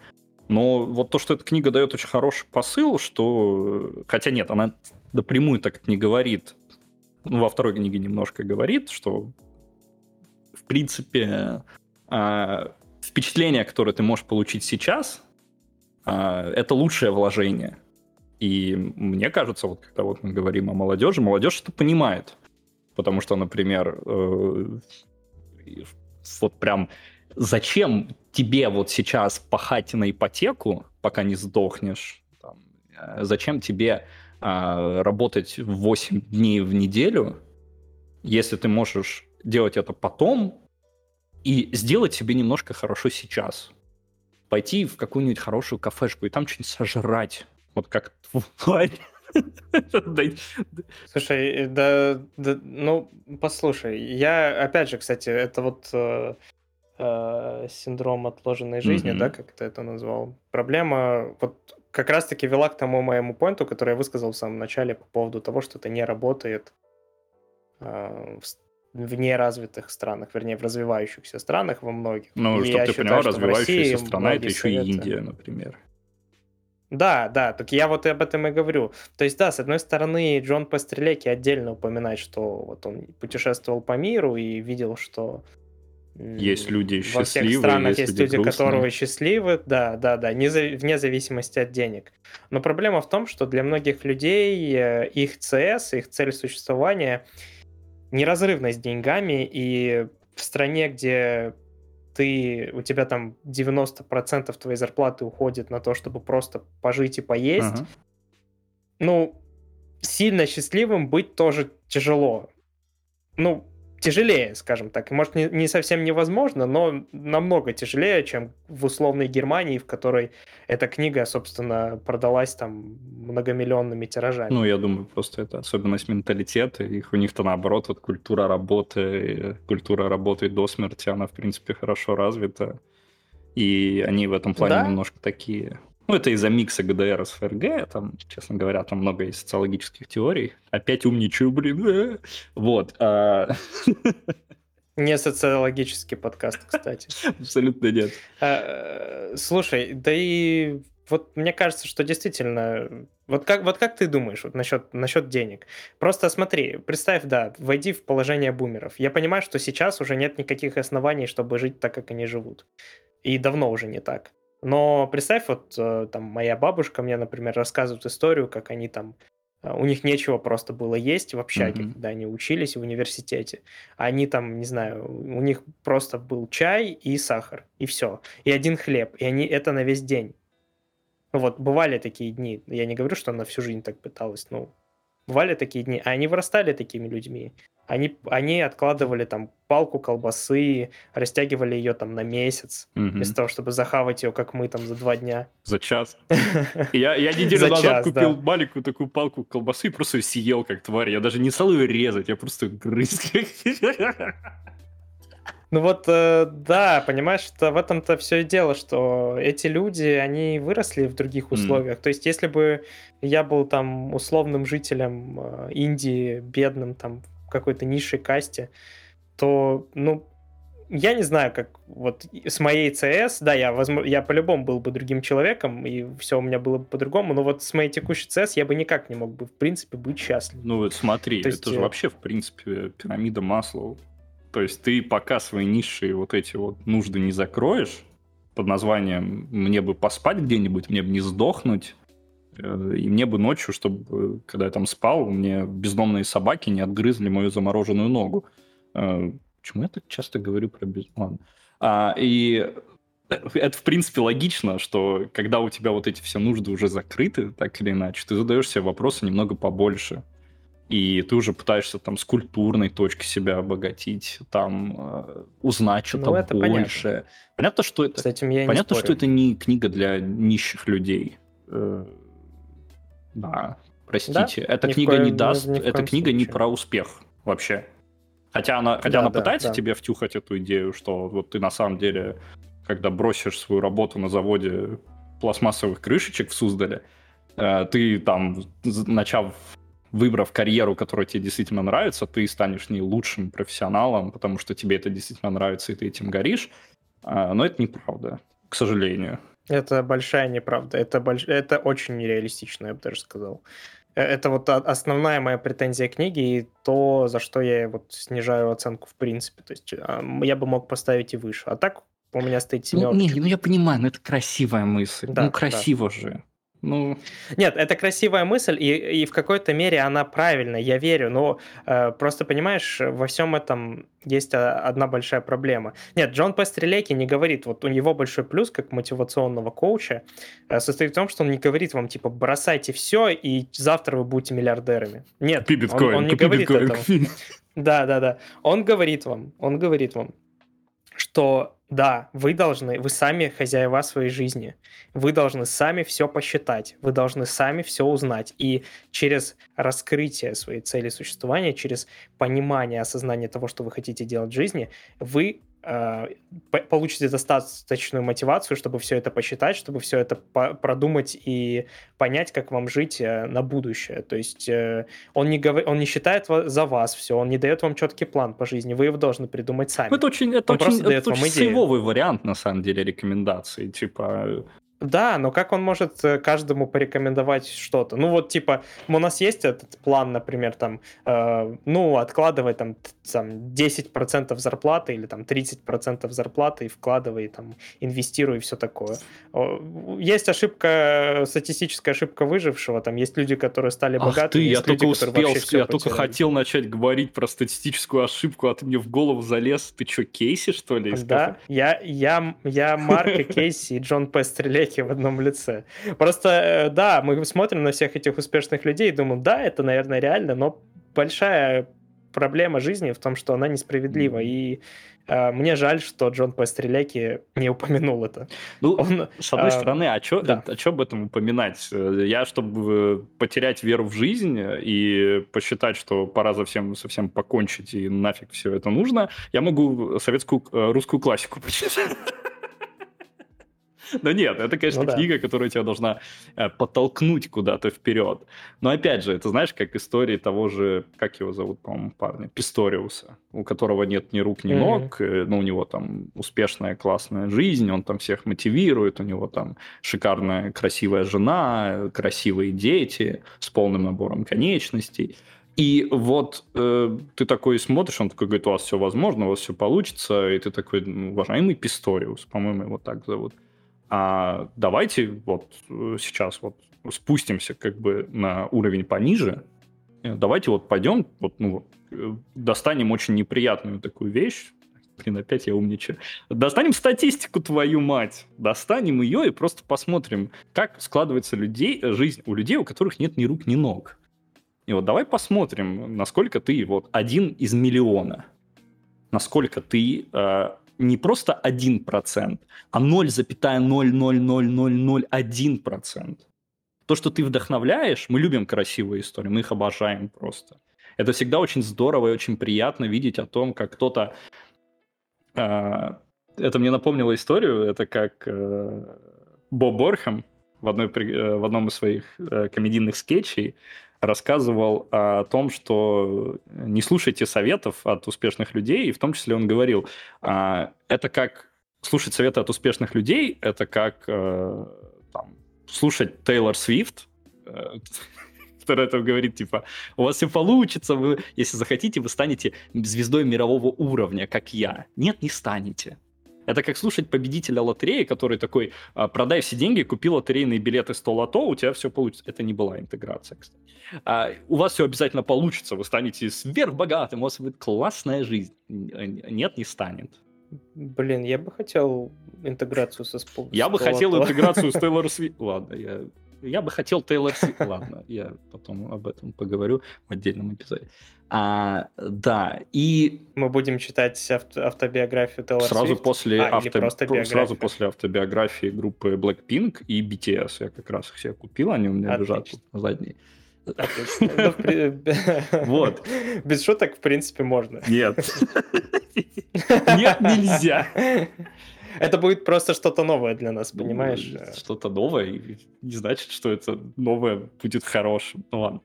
Но вот то, что эта книга дает очень хороший посыл, что... Хотя нет, она напрямую так не говорит. Ну, во второй книге немножко говорит, что в принципе а, впечатление, которое ты можешь получить сейчас, а, это лучшее вложение. И мне кажется, вот когда вот мы говорим о молодежи, молодежь это понимает. Потому что, например, э, вот прям зачем тебе вот сейчас пахать на ипотеку, пока не сдохнешь? Там, э, зачем тебе э, работать 8 дней в неделю, если ты можешь делать это потом и сделать себе немножко хорошо сейчас? Пойти в какую-нибудь хорошую кафешку и там что-нибудь сожрать. Вот как [laughs] Слушай, э, да, да, ну, послушай, я, опять же, кстати, это вот э, э, синдром отложенной жизни, mm-hmm. да, как ты это назвал. Проблема вот как раз-таки вела к тому моему поинту, который я высказал в самом начале по поводу того, что это не работает э, в, в неразвитых странах, вернее, в развивающихся странах во многих. Ну, чтобы ты считаю, понял, развивающаяся страна — это еще и Индия, например. Да, да, так я вот об этом и говорю. То есть, да, с одной стороны, Джон Пастрелеки отдельно упоминает, что вот он путешествовал по миру и видел, что есть люди во всех странах есть, есть люди, грустные. которые счастливы, да, да, да, не за, вне зависимости от денег. Но проблема в том, что для многих людей э, их ЦС, их цель существования неразрывна с деньгами, и в стране, где ты, у тебя там 90% твоей зарплаты уходит на то, чтобы просто пожить и поесть, ага. ну, сильно счастливым быть тоже тяжело. Ну, тяжелее, скажем так. Может, не, не совсем невозможно, но намного тяжелее, чем в условной Германии, в которой эта книга, собственно, продалась там многомиллионными тиражами. Ну, я думаю, просто это особенность менталитета. Их у них-то наоборот, вот культура работы, культура работы до смерти, она, в принципе, хорошо развита. И они в этом плане да? немножко такие ну, это из-за микса ГДР с ФРГ, там, честно говоря, там много есть социологических теорий. Опять умничаю, блин. Вот. А Не социологический подкаст, кстати. Абсолютно нет. А, слушай, да и вот мне кажется, что действительно, вот как, вот как ты думаешь вот насчет, насчет денег? Просто смотри, представь, да, войди в положение бумеров. Я понимаю, что сейчас уже нет никаких оснований, чтобы жить так, как они живут. И давно уже не так. Но представь, вот э, там моя бабушка мне, например, рассказывает историю, как они там э, у них нечего просто было есть в общаге, mm-hmm. когда они учились в университете. Они там, не знаю, у них просто был чай и сахар, и все. И один хлеб. И они это на весь день. Вот, бывали такие дни. Я не говорю, что она всю жизнь так пыталась, но бывали такие дни. А они вырастали такими людьми они, они откладывали там палку колбасы, растягивали ее там на месяц, угу. вместо того, чтобы захавать ее, как мы там за два дня. За час. [laughs] Я, я неделю назад купил маленькую такую палку колбасы и просто съел как тварь. Я даже не стал ее резать, я просто грыз. Ну вот, э, да, понимаешь, что в этом-то все и дело, что эти люди, они выросли в других условиях. Mm. То есть, если бы я был там условным жителем э, Индии, бедным, там, какой-то низшей касте, то, ну, я не знаю, как вот с моей CS, да, я, возможно, я по-любому был бы другим человеком, и все у меня было бы по-другому, но вот с моей текущей CS я бы никак не мог бы, в принципе, быть счастлив. Ну вот смотри, То есть... это же э, вообще, в принципе, пирамида Маслоу. То есть ты пока свои низшие вот эти вот нужды не закроешь, под названием «мне бы поспать где-нибудь, мне бы не сдохнуть», и мне бы ночью, чтобы, когда я там спал, мне бездомные собаки не отгрызли мою замороженную ногу. Э, почему я так часто говорю про бездомных? А, и это, в принципе, логично, что когда у тебя вот эти все нужды уже закрыты, так или иначе, ты задаешь себе вопросы немного побольше. И ты уже пытаешься там с культурной точки себя обогатить, там э, узнать что-то ну, больше. Понятно. понятно, что это. С этим я понятно, не что это не книга для нищих людей. Э, да, простите. Да? Эта ни книга коем, не даст, ни, эта книга случае. не про успех вообще. Хотя она, хотя да, она да, пытается да. тебе втюхать эту идею, что вот ты на самом деле, когда бросишь свою работу на заводе пластмассовых крышечек в Суздале, э, ты там, начав выбрав карьеру, которая тебе действительно нравится, ты станешь не лучшим профессионалом, потому что тебе это действительно нравится, и ты этим горишь. Э, но это неправда, к сожалению. Это большая неправда. Это, больш... это очень нереалистично, я бы даже сказал. Э, это вот основная моя претензия книги и то, за что я вот снижаю оценку в принципе. То есть я бы мог поставить и выше. А так у меня стоит семерочка. Ну, не, ну я понимаю, но это красивая мысль. Да, ну красиво да. же. Ну... Нет, это красивая мысль, и, и в какой-то мере она правильная, я верю, но э, просто, понимаешь, во всем этом есть одна большая проблема. Нет, Джон Пестрелеки не говорит, вот у него большой плюс как мотивационного коуча э, состоит в том, что он не говорит вам, типа, бросайте все, и завтра вы будете миллиардерами. Нет, купи биткоин, он, он не купи говорит биткоин. этого. Да, да, да. Он говорит вам, он говорит вам, что да, вы должны, вы сами хозяева своей жизни. Вы должны сами все посчитать, вы должны сами все узнать. И через раскрытие своей цели существования, через понимание, осознание того, что вы хотите делать в жизни, вы получите достаточную мотивацию, чтобы все это посчитать, чтобы все это продумать и понять, как вам жить э, на будущее. То есть э, он, не говор... он не считает за вас все, он не дает вам четкий план по жизни, вы его должны придумать сами. Это очень, это он очень, это очень сейвовый вариант, на самом деле, рекомендации. Типа, да, но как он может э, каждому порекомендовать что-то? Ну вот типа у нас есть этот план, например, там, э, ну откладывай там, там 10% зарплаты или там 30% зарплаты и вкладывай там, инвестируй и все такое. Есть ошибка, статистическая ошибка выжившего, там есть люди, которые стали Ах богаты, ты, есть я люди, только успел, я только хотел начать говорить про статистическую ошибку, а ты мне в голову залез. Ты что, Кейси, что ли? Да, я, я, я Марка Кейси и Джон П. Стрелеки в одном лице. Просто, э, да, мы смотрим на всех этих успешных людей и думаем, да, это, наверное, реально, но большая проблема жизни в том, что она несправедлива. И э, мне жаль, что Джон Пастреляки не упомянул это. Ну, Он, с одной э, стороны, а что да. а об этом упоминать? Я, чтобы потерять веру в жизнь и посчитать, что пора совсем, совсем покончить и нафиг все это нужно, я могу советскую э, русскую классику почитать. [laughs] Но нет, это, конечно, ну, книга, да. которая тебя должна э, подтолкнуть куда-то вперед. Но опять же, это знаешь, как истории того же, как его зовут, по-моему, парня, Писториуса, у которого нет ни рук, ни mm-hmm. ног, э, но у него там успешная, классная жизнь, он там всех мотивирует, у него там шикарная, красивая жена, красивые дети с полным набором конечностей. И вот э, ты такой смотришь, он такой говорит, у вас все возможно, у вас все получится, и ты такой, уважаемый Писториус, по-моему, его так зовут а давайте вот э, сейчас вот спустимся как бы на уровень пониже, э, давайте вот пойдем, вот, ну, э, достанем очень неприятную такую вещь, блин, опять я умничаю, достанем статистику, твою мать, достанем ее и просто посмотрим, как складывается людей, жизнь у людей, у которых нет ни рук, ни ног. И вот давай посмотрим, насколько ты вот один из миллиона, насколько ты э, не просто 1%, а 0,0000001%. То, что ты вдохновляешь, мы любим красивые истории, мы их обожаем просто. Это всегда очень здорово и очень приятно видеть о том, как кто-то... Э, это мне напомнило историю, это как э, Боб Борхам в, одной, э, в одном из своих э, комедийных скетчей рассказывал о том, что не слушайте советов от успешных людей, и в том числе он говорил, а, это как слушать советы от успешных людей, это как э, там, слушать Тейлор Свифт, э, [laughs] который это говорит, типа, у вас все получится, вы, если захотите, вы станете звездой мирового уровня, как я. Нет, не станете. Это как слушать победителя лотереи, который такой, «А, продай все деньги, купи лотерейные билеты 100 лото, у тебя все получится. Это не была интеграция, кстати. А, у вас все обязательно получится, вы станете сверхбогатым, у вас будет классная жизнь. Нет, не станет. Блин, я бы хотел интеграцию со спол. Я бы хотел интеграцию с [laughs] Тейлор Свифт. Ладно, я я бы хотел Тейлор Свифт. Ладно, я потом об этом поговорю в отдельном эпизоде. А, да, и... Мы будем читать авто автобиографию Тейлор сразу Свифт? После а, авто... Сразу после автобиографии группы Blackpink и BTS. Я как раз их себе купил, они у меня Отлично. лежат тут на задней. [laughs] Вот. [laughs] Без шуток, в принципе, можно. Нет. [laughs] Нет, нельзя. [laughs] Это будет просто что-то новое для нас, ну, понимаешь? Что-то новое, не значит, что это новое будет хорошим. Ну ладно.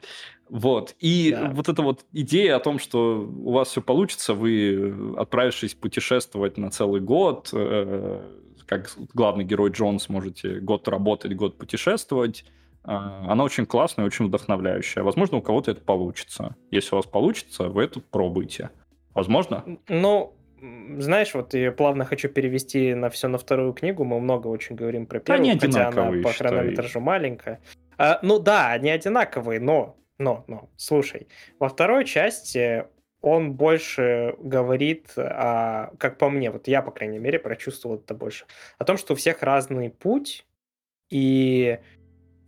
Вот. И да. вот эта вот идея о том, что у вас все получится, вы, отправившись путешествовать на целый год, э, как главный герой Джонс, можете год работать, год путешествовать, э, она очень классная, очень вдохновляющая. Возможно, у кого-то это получится. Если у вас получится, вы это пробуйте. Возможно? Ну, знаешь, вот я плавно хочу перевести на все на вторую книгу. Мы много очень говорим про первую, они хотя она по считай. хронометражу маленькая. А, ну да, они одинаковые, но, но, но, слушай, во второй части он больше говорит, о, как по мне, вот я, по крайней мере, прочувствовал это больше, о том, что у всех разный путь, и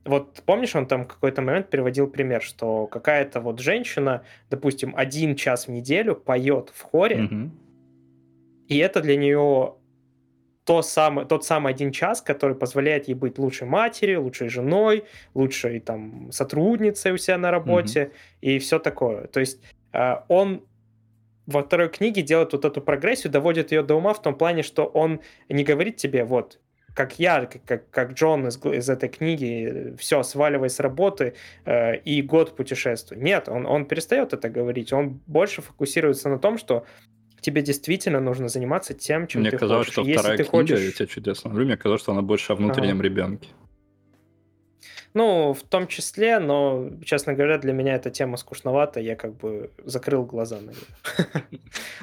вот помнишь, он там какой-то момент приводил пример, что какая-то вот женщина, допустим, один час в неделю поет в хоре, Мгм. И это для нее то самый, тот самый один час, который позволяет ей быть лучшей матерью, лучшей женой, лучшей там сотрудницей у себя на работе и все такое. То есть э, он во второй книге делает вот эту прогрессию, доводит ее до ума в том плане, что он не говорит тебе, вот, как я, как, как, Джон из, из этой книги, все, сваливай с работы э, и год путешествуй. Нет, он, он перестает это говорить, он больше фокусируется на том, что тебе действительно нужно заниматься тем, чем Мне ты казалось, хочешь. что Если вторая книга, хочешь... я тебя чудесно говорю, мне казалось, что она больше о внутреннем ребенке. Ну, в том числе, но, честно говоря, для меня эта тема скучновата, я как бы закрыл глаза на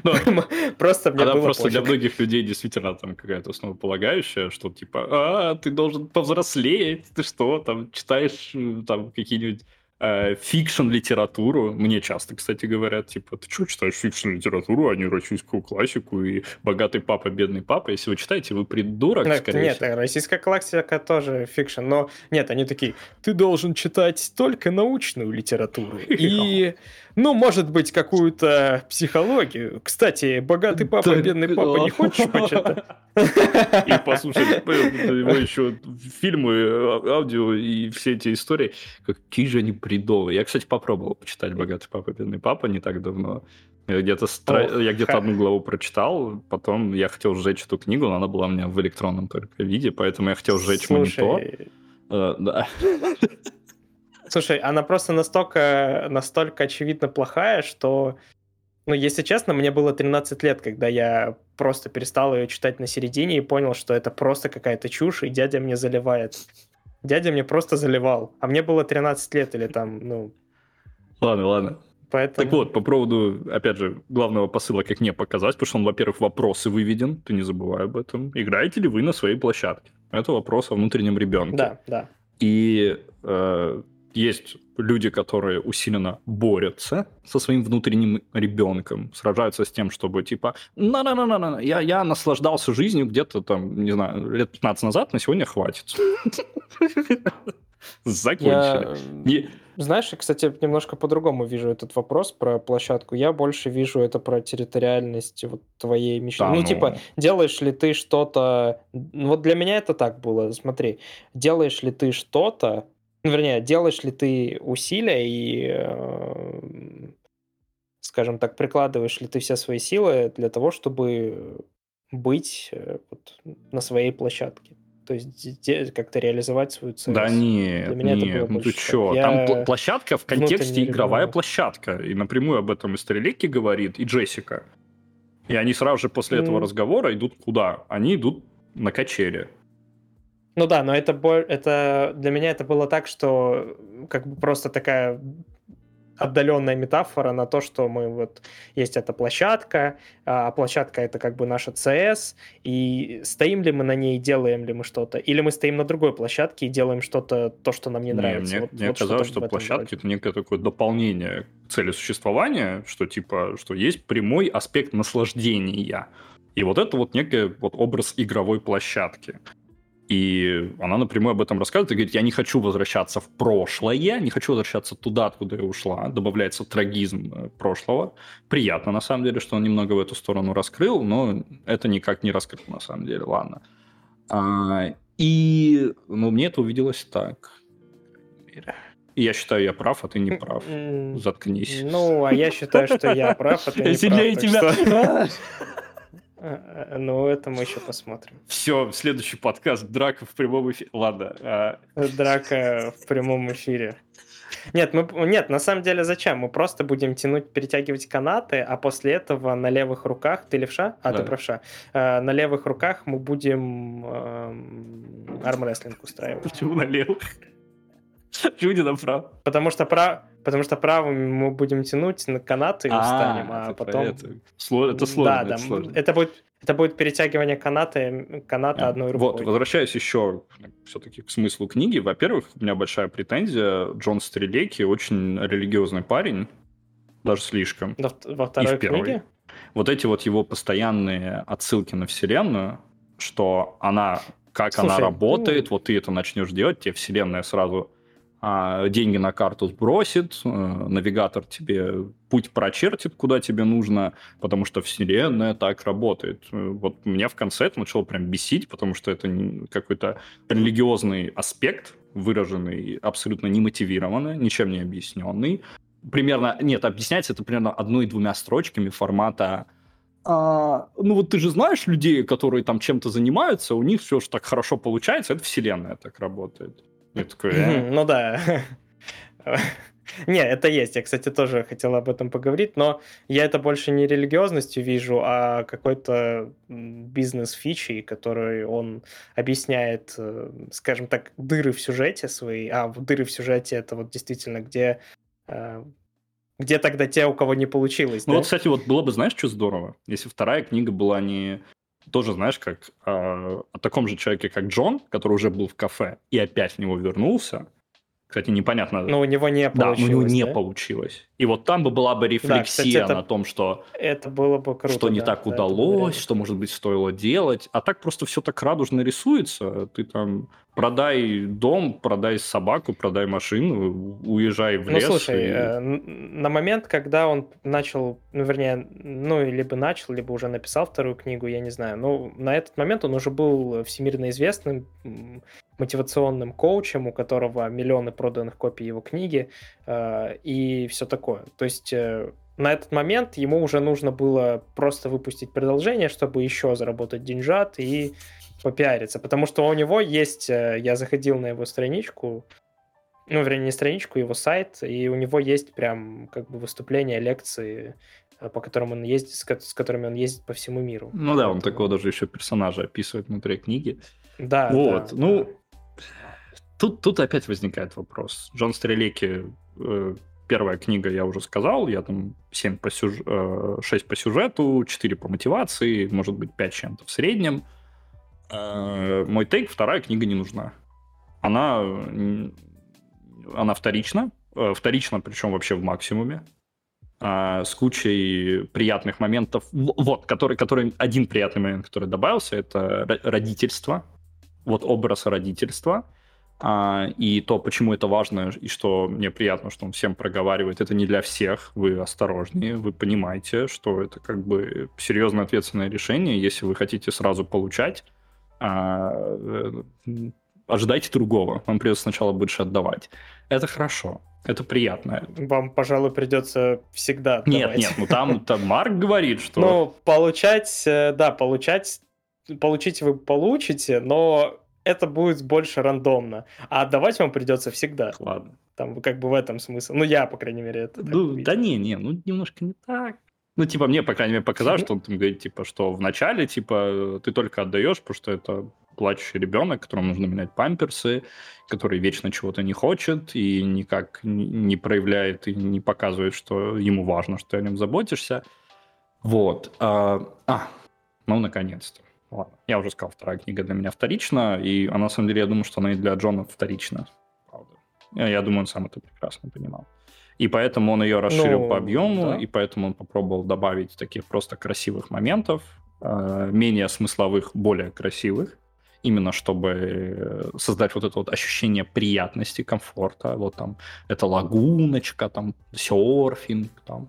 Ну, [laughs] нее. Просто мне было просто для многих людей действительно там какая-то основополагающая, что типа, а, ты должен повзрослеть, ты что, там, читаешь э, там какие-нибудь fiction-литературу. Мне часто, кстати, говорят, типа, ты что читаешь fiction-литературу, а не российскую классику и «Богатый папа, бедный папа». Если вы читаете, вы придурок, Ну, скорее Нет, всего. российская классика тоже fiction, но нет, они такие, ты должен читать только научную литературу [laughs] и, ну, может быть, какую-то психологию. Кстати, богатый папа, бедный папа, не хочешь почитать? [laughs] И послушать э, его еще фильмы, а- аудио и все эти истории. Какие же они бредовые. Я, кстати, попробовал почитать «Богатый папа, бедный папа» не так давно. Я где-то, стра- Ох, я где-то ха. одну главу прочитал, потом я хотел сжечь эту книгу, но она была у меня в электронном только виде, поэтому я хотел сжечь монитор. Слушай, Э, да. Слушай, она просто настолько, настолько очевидно плохая, что, ну, если честно, мне было 13 лет, когда я просто перестал ее читать на середине и понял, что это просто какая-то чушь, и дядя мне заливает. Дядя мне просто заливал. А мне было 13 лет или там, ну, Ладно, ладно. поэтому... Так вот, по поводу, опять же, главного посыла, как мне показать, потому что он, во-первых, вопросы выведен, ты не забывай об этом. Играете ли вы на своей площадке? Это вопрос о внутреннем ребенке. Да, да. И э, есть люди, которые усиленно борются со своим внутренним ребенком, сражаются с тем, чтобы типа, на-на-на-на, я, я наслаждался жизнью где-то там, не знаю, лет 15 назад, на сегодня хватит. Закончили. Знаешь, я, кстати, немножко по-другому вижу этот вопрос про площадку. Я больше вижу это про территориальность вот твоей мечты. Да, ну, ну. типа, делаешь ли ты что-то... Вот для меня это так было. Смотри, делаешь ли ты что-то, ну, вернее, делаешь ли ты усилия и, э, скажем так, прикладываешь ли ты все свои силы для того, чтобы быть э, вот на своей площадке? То есть как-то реализовать свою цель. Да нет, Для меня это нет, было ну ты чё, так. там Я площадка в контексте игровая ребенок. площадка, и напрямую об этом и Стрелики говорит, и Джессика. И они сразу же после этого М. разговора идут куда? Они идут на качели. Ну да, но это, это для меня это было так, что как бы просто такая отдаленная метафора на то, что мы вот есть эта площадка, а площадка это как бы наша CS, и стоим ли мы на ней, делаем ли мы что-то, или мы стоим на другой площадке и делаем что-то, то, что нам не Не, нравится. мне Вот- мне вот казалось, что этом площадка роде. это некое такое дополнение к цели существования, что типа, что есть прямой аспект наслаждения. И вот это вот некий вот образ игровой площадки. И она напрямую об этом рассказывает и говорит, я не хочу возвращаться в прошлое, не хочу возвращаться туда, откуда я ушла. Добавляется трагизм э, прошлого. Приятно, на самом деле, что он немного в эту сторону раскрыл, но это никак не раскрыл, на самом деле, ладно. А, и, ну, мне это увиделось так. И я считаю, я прав, а ты не прав. Заткнись. Ну, а я считаю, что я прав, а ты не сильнее прав, так тебя. [laughs] Э, э, Ну, это мы еще посмотрим. Все, следующий подкаст «Драка в прямом эфире». Ладно. а, Драка в прямом эфире. Нет, мы, нет, на самом деле зачем? Мы просто будем тянуть, перетягивать канаты, а после этого на левых руках, ты левша? А, Да. ты правша. Э, на левых руках мы будем эм, армрестлинг устраивать. Почему налево? Почему не направо? Потому что, прав... Потому что правыми мы будем тянуть на канаты и устанем, а, а потом... Это, это сложно, да, это да, сложно. Это будет, это будет перетягивание каната, каната а, одной рукой. Вот, возвращаясь еще все-таки к смыслу книги. Во-первых, у меня большая претензия. Джон Стрелеки очень религиозный парень, даже слишком. Во, во второй книге? Вот эти вот его постоянные отсылки на Вселенную, что она, как Слушай, она работает, ну... вот ты это начнешь делать, тебе Вселенная сразу а, деньги на карту сбросит, э, навигатор тебе путь прочертит, куда тебе нужно, потому что вселенная так работает. Э, вот меня в конце это начало прям бесить, потому что это какой-то религиозный аспект, выраженный абсолютно немотивированно, ничем не объясненный. Примерно, нет, объясняется это примерно одной-двумя строчками формата а, ну вот ты же знаешь людей, которые там чем-то занимаются, у них все же так хорошо получается, это вселенная так работает. Я такой, э? Ну да. Не, это есть. Я, кстати, тоже хотел об этом поговорить, но я это больше не религиозностью вижу, а какой-то бизнес-фичей, который он объясняет, э, скажем так, дыры в сюжете свои. А дыры в сюжете это вот действительно где э, где тогда те, у кого не получилось? Ну да? вот, кстати, вот было бы, знаешь, что здорово, если вторая книга была не тоже, знаешь, как э, о таком же человеке, как Джон, который уже был в кафе и опять в него вернулся. Кстати, непонятно. Но у него не получилось. Да, у него не да? получилось. И вот там бы была бы рефлексия да, кстати, это, на том, что это было бы круто, что не да, так удалось, что, может быть, стоило делать. А так просто все так радужно рисуется. Ты там продай дом, продай собаку, продай машину, уезжай в ну, лес. Ну, слушай, и... э, на момент, когда он начал, ну, вернее, ну, либо начал, либо уже написал вторую книгу, я не знаю, но на этот момент он уже был всемирно известным мотивационным коучем, у которого миллионы проданных копий его книги э, и все такое. То есть э, на этот момент ему уже нужно было просто выпустить продолжение, чтобы еще заработать деньжат и попиариться. Потому что у него есть, э, я заходил на его страничку, ну, вернее, не страничку, его сайт, и у него есть прям как бы выступления, лекции, э, по которым он ездит, с которыми он ездит по всему миру. Ну да, он такого даже еще персонажа описывает внутри книги. Да. Вот, да, ну, да. Тут, тут опять возникает вопрос. Джон Стрелеки, э, первая книга, я уже сказал, я там 7 по сюж... 6 по сюжету, 4 по мотивации, может быть, 5 чем-то в среднем. Э, мой тейк, вторая книга не нужна. Она, она вторична, э, вторична, причем вообще в максимуме, э, с кучей приятных моментов. Вот, который, который, один приятный момент, который добавился, это родительство. Вот образ родительства. А, и то, почему это важно, и что мне приятно, что он всем проговаривает, это не для всех, вы осторожнее, вы понимаете, что это как бы серьезное ответственное решение, если вы хотите сразу получать, а, э, ожидайте другого. Вам придется сначала больше отдавать. Это хорошо. Это приятно. Вам, пожалуй, придется всегда отдавать. Нет, нет, ну там, там Марк говорит, [laughs] что... Ну, получать, э, да, получать, получить вы получите, но это будет больше рандомно. А отдавать вам придется всегда. Ладно. Там как бы в этом смысл. Ну, я, по крайней мере, это Ну, да не, не, ну, немножко не так. Ну, типа, мне, по крайней мере, показалось, что он там говорит, типа, что в начале, типа, ты только отдаешь, потому что это плачущий ребенок, которому нужно менять памперсы, который вечно чего-то не хочет и никак не проявляет и не показывает, что ему важно, что ты о нем заботишься. Вот. А, а ну, наконец-то. Ладно. Я уже сказал, вторая книга для меня вторична, и она, на самом деле, я думаю, что она и для Джона вторична. Правда. Я думаю, он сам это прекрасно понимал. И поэтому он ее расширил ну, по объему, да. и поэтому он попробовал добавить таких просто красивых моментов, э, менее смысловых, более красивых, именно чтобы создать вот это вот ощущение приятности, комфорта. Вот там это лагуночка, там серфинг, там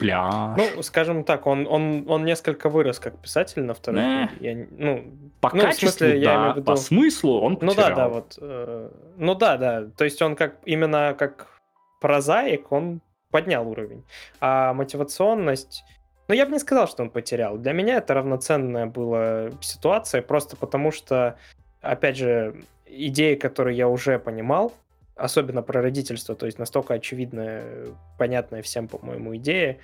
пляж. Ну, скажем так, он, он, он несколько вырос как писатель на второй э, я, ну, По ну, качеству, смысле, да, я имею в виду... по смыслу он потерял. Ну да, да, вот. Э, ну да, да, то есть он как именно как прозаик, он поднял уровень. А мотивационность... Ну, я бы не сказал, что он потерял. Для меня это равноценная была ситуация, просто потому что, опять же, идеи, которые я уже понимал, особенно про родительство, то есть настолько очевидная, понятная всем, по-моему, идея,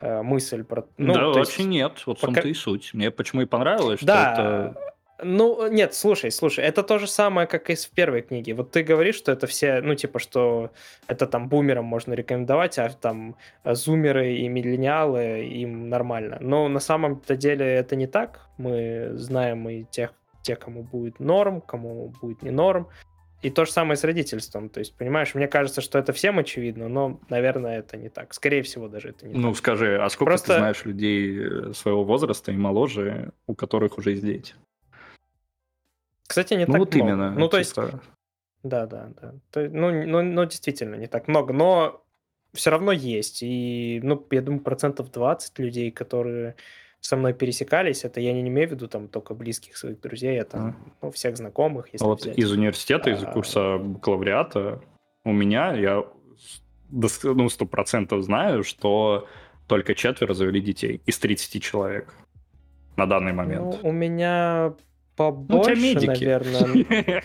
э, мысль про... Ну, да, вообще есть... нет, вот в том-то и суть. Мне почему и понравилось, да, что это Ну, нет, слушай, слушай, это то же самое, как и в первой книге. Вот ты говоришь, что это все, ну, типа, что это там бумерам можно рекомендовать, а там зумеры и миллениалы им нормально. Но на самом-то деле это не так. Мы знаем и тех, тех, кому будет норм, кому будет не норм. И то же самое с родительством. То есть, понимаешь, мне кажется, что это всем очевидно, но, наверное, это не так. Скорее всего, даже это не ну, так. Ну, скажи, а сколько Просто... ты знаешь людей э, своего возраста и моложе, у которых уже есть дети? Кстати, не ну, так вот много. именно. Ну, то есть... Да, да, да. То, ну, ну, ну, действительно, не так много, но все равно есть. И, ну, я думаю, процентов 20 людей, которые со мной пересекались, это я не имею в виду там только близких своих друзей, это а. ну, всех знакомых. Если вот взять. из университета, из а. курса бакалавриата у меня, я ну, сто процентов знаю, что только четверо завели детей из 30 человек на данный момент. Ну, у меня побольше, ну, у наверное.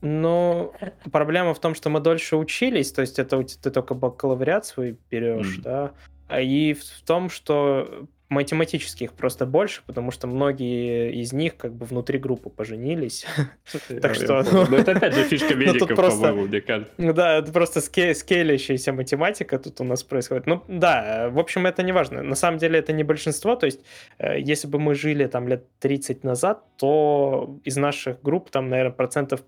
Но проблема в том, что мы дольше учились, то есть это ты только бакалавриат свой берешь, да, и в том, что математически их просто больше, потому что многие из них как бы внутри группы поженились. Так что... Ну, это опять же фишка [laughs] ну, медиков, по-моему, мне кажется. Ну да, это просто скейлящаяся математика тут у нас происходит. Ну да, в общем, это не важно. На самом деле это не большинство, то есть э, если бы мы жили там лет 30 назад, то из наших групп там, наверное, процентов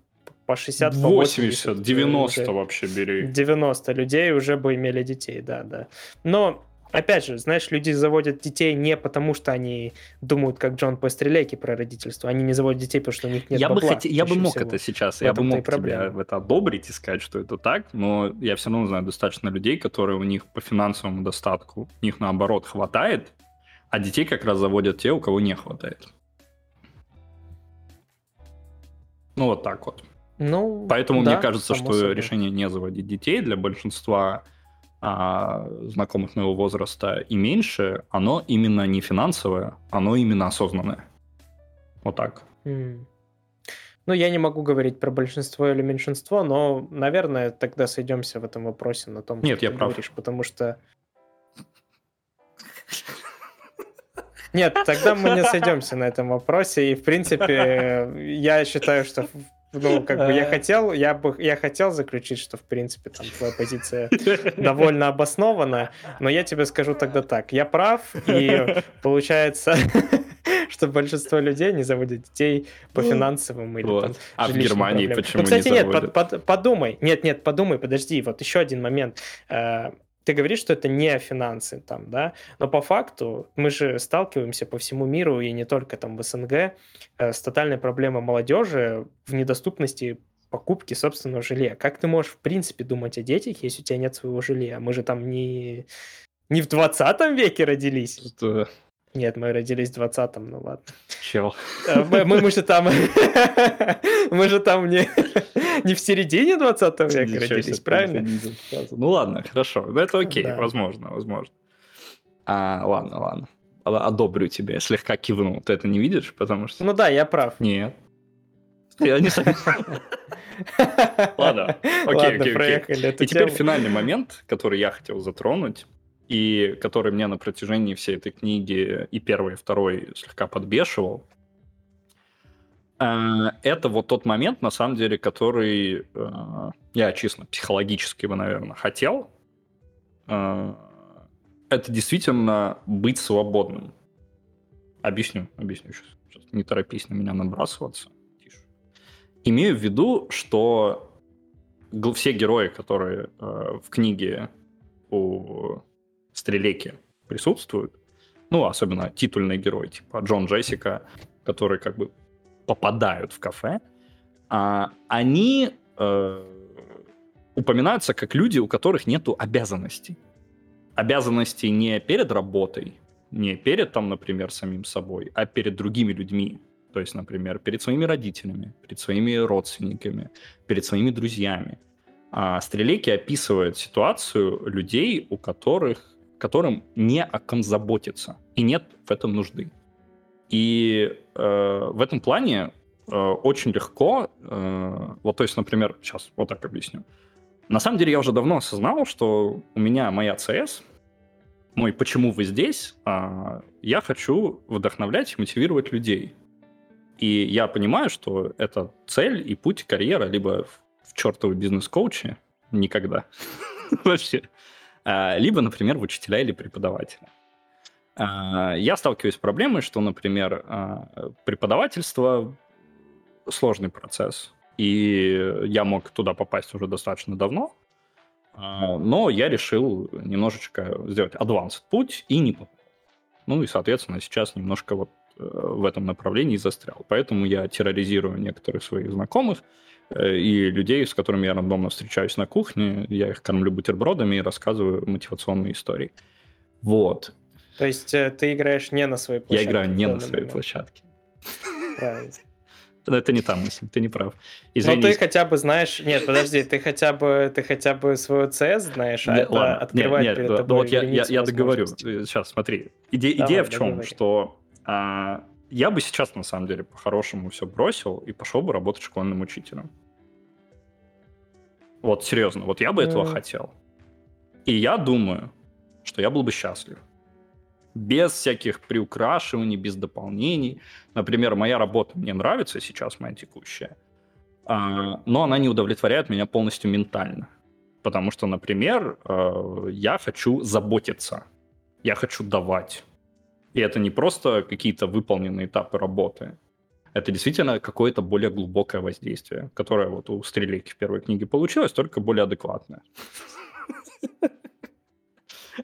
по 60, 80, по 80 90 вообще бери. 90 людей уже бы имели детей, да, да. Но опять же, знаешь, люди заводят детей не потому, что они думают, как Джон по стрелейке про родительство. Они не заводят детей, потому что у них нет я бабла. Бы хот... Я бы мог всего. это сейчас, я бы мог тебя в это одобрить и сказать, что это так, но я все равно знаю достаточно людей, которые у них по финансовому достатку, у них наоборот хватает, а детей как раз заводят те, у кого не хватает. Ну, вот так вот. Ну, Поэтому да, мне кажется, что собой. решение не заводить детей для большинства а, знакомых моего возраста и меньше, оно именно не финансовое, оно именно осознанное. Вот так. Mm. Ну, я не могу говорить про большинство или меньшинство, но, наверное, тогда сойдемся в этом вопросе на том, Нет, что я ты прав. говоришь, потому что... Нет, тогда мы не сойдемся на этом вопросе, и, в принципе, я считаю, что ну, как бы я хотел, я бы, я хотел заключить, что, в принципе, там твоя позиция [laughs] довольно обоснована, но я тебе скажу тогда так. Я прав, и [laughs] получается, [laughs] что большинство людей не заводят детей по ну, финансовым или вот. там, А в Германии проблемам. почему ну, кстати, не нет, под, под, подумай. Нет, нет, подумай, подожди. Вот еще один момент. Э, ты говоришь, что это не финансы там, да, но по факту мы же сталкиваемся по всему миру и не только там в СНГ э, с тотальной проблемой молодежи в недоступности покупки собственного жилья. Как ты можешь в принципе думать о детях, если у тебя нет своего жилья? Мы же там не, не в 20 веке родились. Что? Нет, мы родились в 20-м, ну ладно. Чел. Э, мы, мы, мы же там... [laughs] мы же там не, не в середине 20 века Ничего родились, правильно? Ну ладно, хорошо. Ну, это окей, да. возможно, возможно. А, ладно, ладно. Одобрю тебя. Слегка кивнул. Ты это не видишь, потому что... Ну да, я прав. Нет. Я не [laughs] Ладно, окей, окей, окей. И теперь финальный момент, который я хотел затронуть и который мне на протяжении всей этой книги и первой, и второй слегка подбешивал, это вот тот момент, на самом деле, который э, я честно психологически бы, наверное, хотел. Э, это действительно быть свободным. Объясню, объясню сейчас. сейчас. Не торопись на меня набрасываться. Тише. Имею в виду, что все герои, которые в книге у Стрелеки присутствуют. Ну, особенно титульный герой, типа Джон Джессика, которые как бы попадают в кафе, а, они э, упоминаются как люди, у которых нету обязанностей. Обязанностей не перед работой, не перед, там, например, самим собой, а перед другими людьми. То есть, например, перед своими родителями, перед своими родственниками, перед своими друзьями. А Стрелеки описывает ситуацию людей, у которых которым не о ком заботиться, и нет в этом нужды. И э, в этом плане э, очень легко, э, вот то есть, например, сейчас вот так объясню. На самом деле я уже давно осознал, что у меня моя CS, мой «почему вы здесь?», э, я хочу вдохновлять и мотивировать людей. И я понимаю, что это цель и путь карьера либо в чертовой бизнес-коуче, никогда [laughs] вообще, а, либо, например, в учителя или преподавателя. А, я сталкиваюсь с проблемой, что, например, а, преподавательство сложный процесс, и я мог туда попасть уже достаточно давно, но я решил немножечко сделать advanced путь и не попал. Ну и, соответственно, сейчас немножко вот э, в этом направлении застрял. Поэтому я терроризирую некоторых своих знакомых э, и людей, с которыми я рандомно встречаюсь на кухне. Я их кормлю бутербродами и рассказываю мотивационные истории. Вот. То есть э, ты играешь не на своей площадке? Я играю не на своей площадке. Правильно. [laughs] Это не та мысль, ты не прав. Извини. Но ты хотя бы знаешь... Нет, [laughs] подожди, ты хотя бы, ты хотя бы свою CS знаешь, а это ладно. открывает нет, нет, перед тобой вот я, я, я договорю. Сейчас, смотри. Иде, Давай, идея в чем? Договори. Что а, я бы сейчас, на самом деле, по-хорошему все бросил и пошел бы работать школьным учителем. Вот, серьезно, вот я бы mm. этого хотел. И я думаю, что я был бы счастлив без всяких приукрашиваний, без дополнений. Например, моя работа мне нравится сейчас, моя текущая, а, но она не удовлетворяет меня полностью ментально. Потому что, например, э, я хочу заботиться, я хочу давать. И это не просто какие-то выполненные этапы работы. Это действительно какое-то более глубокое воздействие, которое вот у Стрелейки в первой книге получилось, только более адекватное.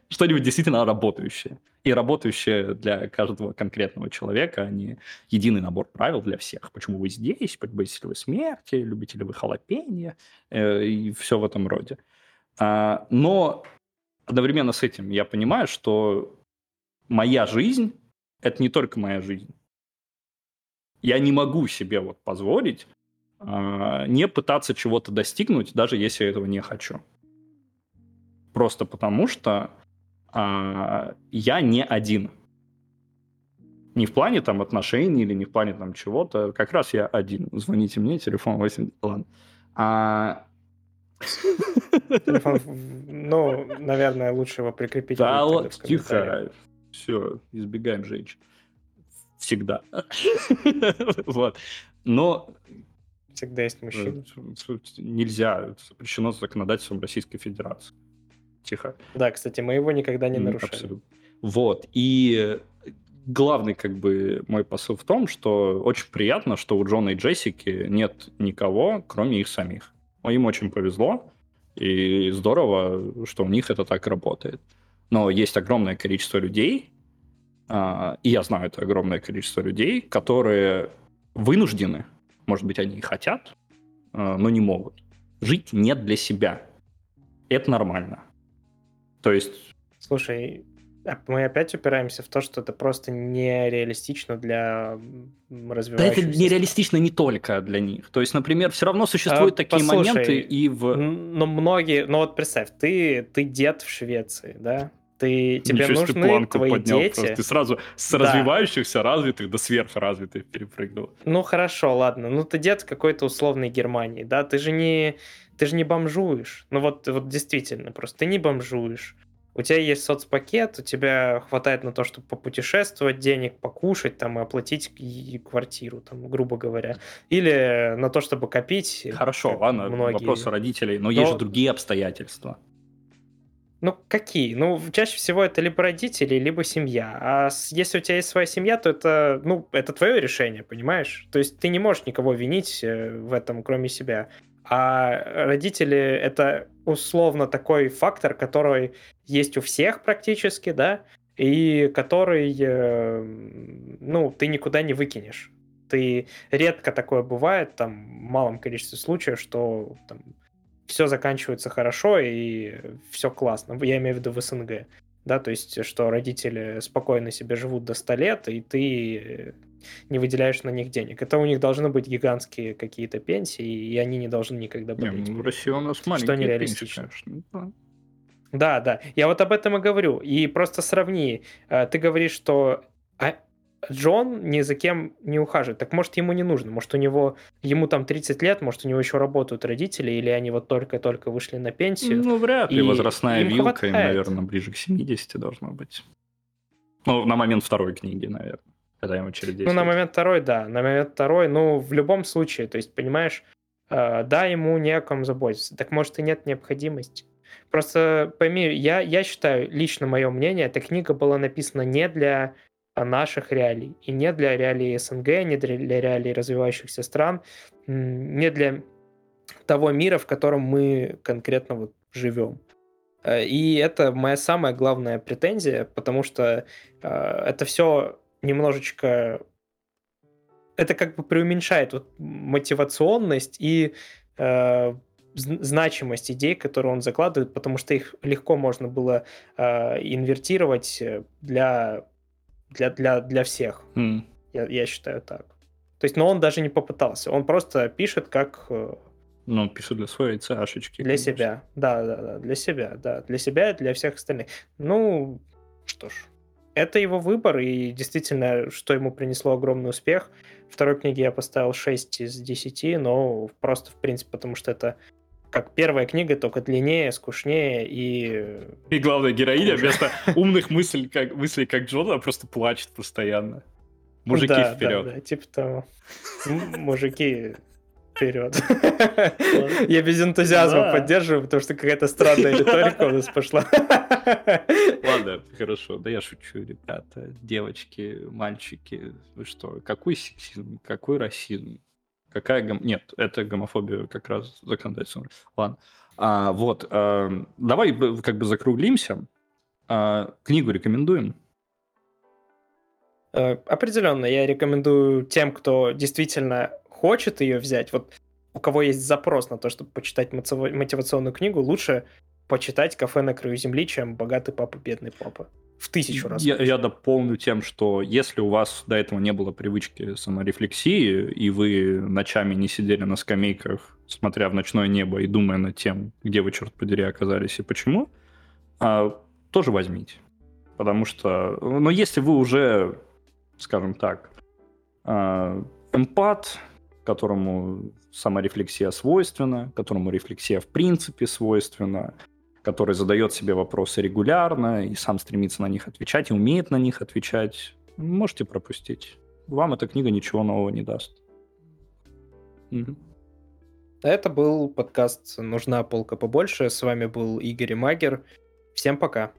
Что-нибудь действительно работающее и работающее для каждого конкретного человека, а не единый набор правил для всех. Почему вы здесь, боитесь ли вы смерти, любите ли вы халапенье э, и все в этом роде. А, но одновременно с этим я понимаю, что моя жизнь – это не только моя жизнь. Я не могу себе вот позволить а, не пытаться чего-то достигнуть, даже если я этого не хочу. Просто потому что а, я не один. Не в плане там отношений или не в плане там чего-то. Как раз я один. Звоните мне, телефон 8... Ладно. А... [laughs] Телефон, ну, наверное, лучше его прикрепить. Да, тихо. Все, избегаем женщин. Всегда. [laughs] Вот. Но Всегда есть мужчина. Э, нельзя. Запрещено законодательством Российской Федерации тихо. Да, кстати, мы его никогда не нарушали. Абсолютно. Вот. И главный как бы мой посыл в том, что очень приятно, что у Джона и Джессики нет никого, кроме их самих. Им очень повезло, и здорово, что у них это так работает. Но есть огромное количество людей, а, и я знаю это огромное количество людей, которые вынуждены, может быть, они и хотят, а, но не могут. Жить нет для себя. Это нормально. То есть... Слушай, а мы опять упираемся в то, что это просто нереалистично для развивающихся. Да это нереалистично не только для них. То есть, например, все равно существуют а, такие послушай, моменты и в... Но многие... Ну вот представь, ты, ты дед в Швеции, да? Ты, тебе Ничего нужны ты твои поднял дети. Просто. Ты сразу с да. развивающихся развитых до сверхразвитых перепрыгнул. Ну хорошо, ладно. Ну ты дед какой-то условной Германии, да? Ты же не ты же не бомжуешь. Ну вот, вот действительно, просто ты не бомжуешь. У тебя есть соцпакет, у тебя хватает на то, чтобы попутешествовать, денег покушать там и оплатить квартиру, там, грубо говоря. Или на то, чтобы копить. Хорошо, ладно, многие. вопрос у родителей, но, но есть же другие обстоятельства. Ну, какие? Ну, чаще всего это либо родители, либо семья. А если у тебя есть своя семья, то это, ну, это твое решение, понимаешь? То есть ты не можешь никого винить э, в этом, кроме себя. А родители — это условно такой фактор, который есть у всех практически, да, и который, э, ну, ты никуда не выкинешь. Ты редко такое бывает, там, в малом количестве случаев, что там, все заканчивается хорошо и все классно. Я имею в виду в СНГ. Да, то есть, что родители спокойно себе живут до 100 лет, и ты не выделяешь на них денег. Это у них должны быть гигантские какие-то пенсии, и они не должны никогда болеть. Не, ну, в России у нас маленькие что нереалистично. Пенсии, конечно. Да, да. Я вот об этом и говорю. И просто сравни. Э, ты говоришь, что а Джон ни за кем не ухаживает. Так может ему не нужно? Может у него, ему там 30 лет, может у него еще работают родители, или они вот только-только вышли на пенсию? Ну, вряд ли. Возрастная вилка хватает. им, наверное, ближе к 70 должно быть. Ну, на момент второй книги, наверное. когда им очередь Ну, на момент второй, да. На момент второй, ну, в любом случае, то есть, понимаешь, э, да, ему не о ком заботиться. Так может и нет необходимости. Просто пойми, я, я считаю, лично мое мнение, эта книга была написана не для наших реалий, и не для реалий СНГ, не для реалий развивающихся стран, не для того мира, в котором мы конкретно вот живем. Э, и это моя самая главная претензия, потому что э, это все немножечко... Это как бы преуменьшает вот мотивационность и э, значимость идей, которые он закладывает, потому что их легко можно было э, инвертировать для, для, для, для всех. Mm. Я, я считаю так. То есть, но он даже не попытался. Он просто пишет как... Э, ну, пишет для своей цашечки. Для конечно. себя. Да, да, да. Для себя, да. Для себя и для всех остальных. Ну, что ж. Это его выбор, и действительно, что ему принесло огромный успех. Второй книге я поставил 6 из 10, но просто, в принципе, потому что это как первая книга, только длиннее, скучнее и... И главная героиня вместо умных мыслей, как, мыслей, как Джона, просто плачет постоянно. Мужики да, вперед. Да, да, типа того. Мужики вперед. Я без энтузиазма поддерживаю, потому что какая-то странная риторика у нас пошла. Ладно, хорошо. Да я шучу, ребята. Девочки, мальчики. Вы что? Какой сексизм? Какой расизм? Какая гом... Нет, это гомофобия как раз законодательство. Ладно. А, вот, а, давай как бы закруглимся. А, книгу рекомендуем? Э, определенно, я рекомендую тем, кто действительно хочет ее взять. Вот у кого есть запрос на то, чтобы почитать мотивационную книгу, лучше почитать «Кафе на краю земли», чем «Богатый папа, бедный папа». В тысячу раз. Я, я дополню тем, что если у вас до этого не было привычки саморефлексии, и вы ночами не сидели на скамейках, смотря в ночное небо и думая над тем, где вы, черт подери, оказались и почему, а, тоже возьмите. Потому что, но если вы уже, скажем так, а, эмпат, которому саморефлексия свойственна, которому рефлексия в принципе свойственна, который задает себе вопросы регулярно и сам стремится на них отвечать и умеет на них отвечать, можете пропустить. Вам эта книга ничего нового не даст. Угу. Это был подкаст «Нужна полка побольше». С вами был Игорь Магер. Всем пока.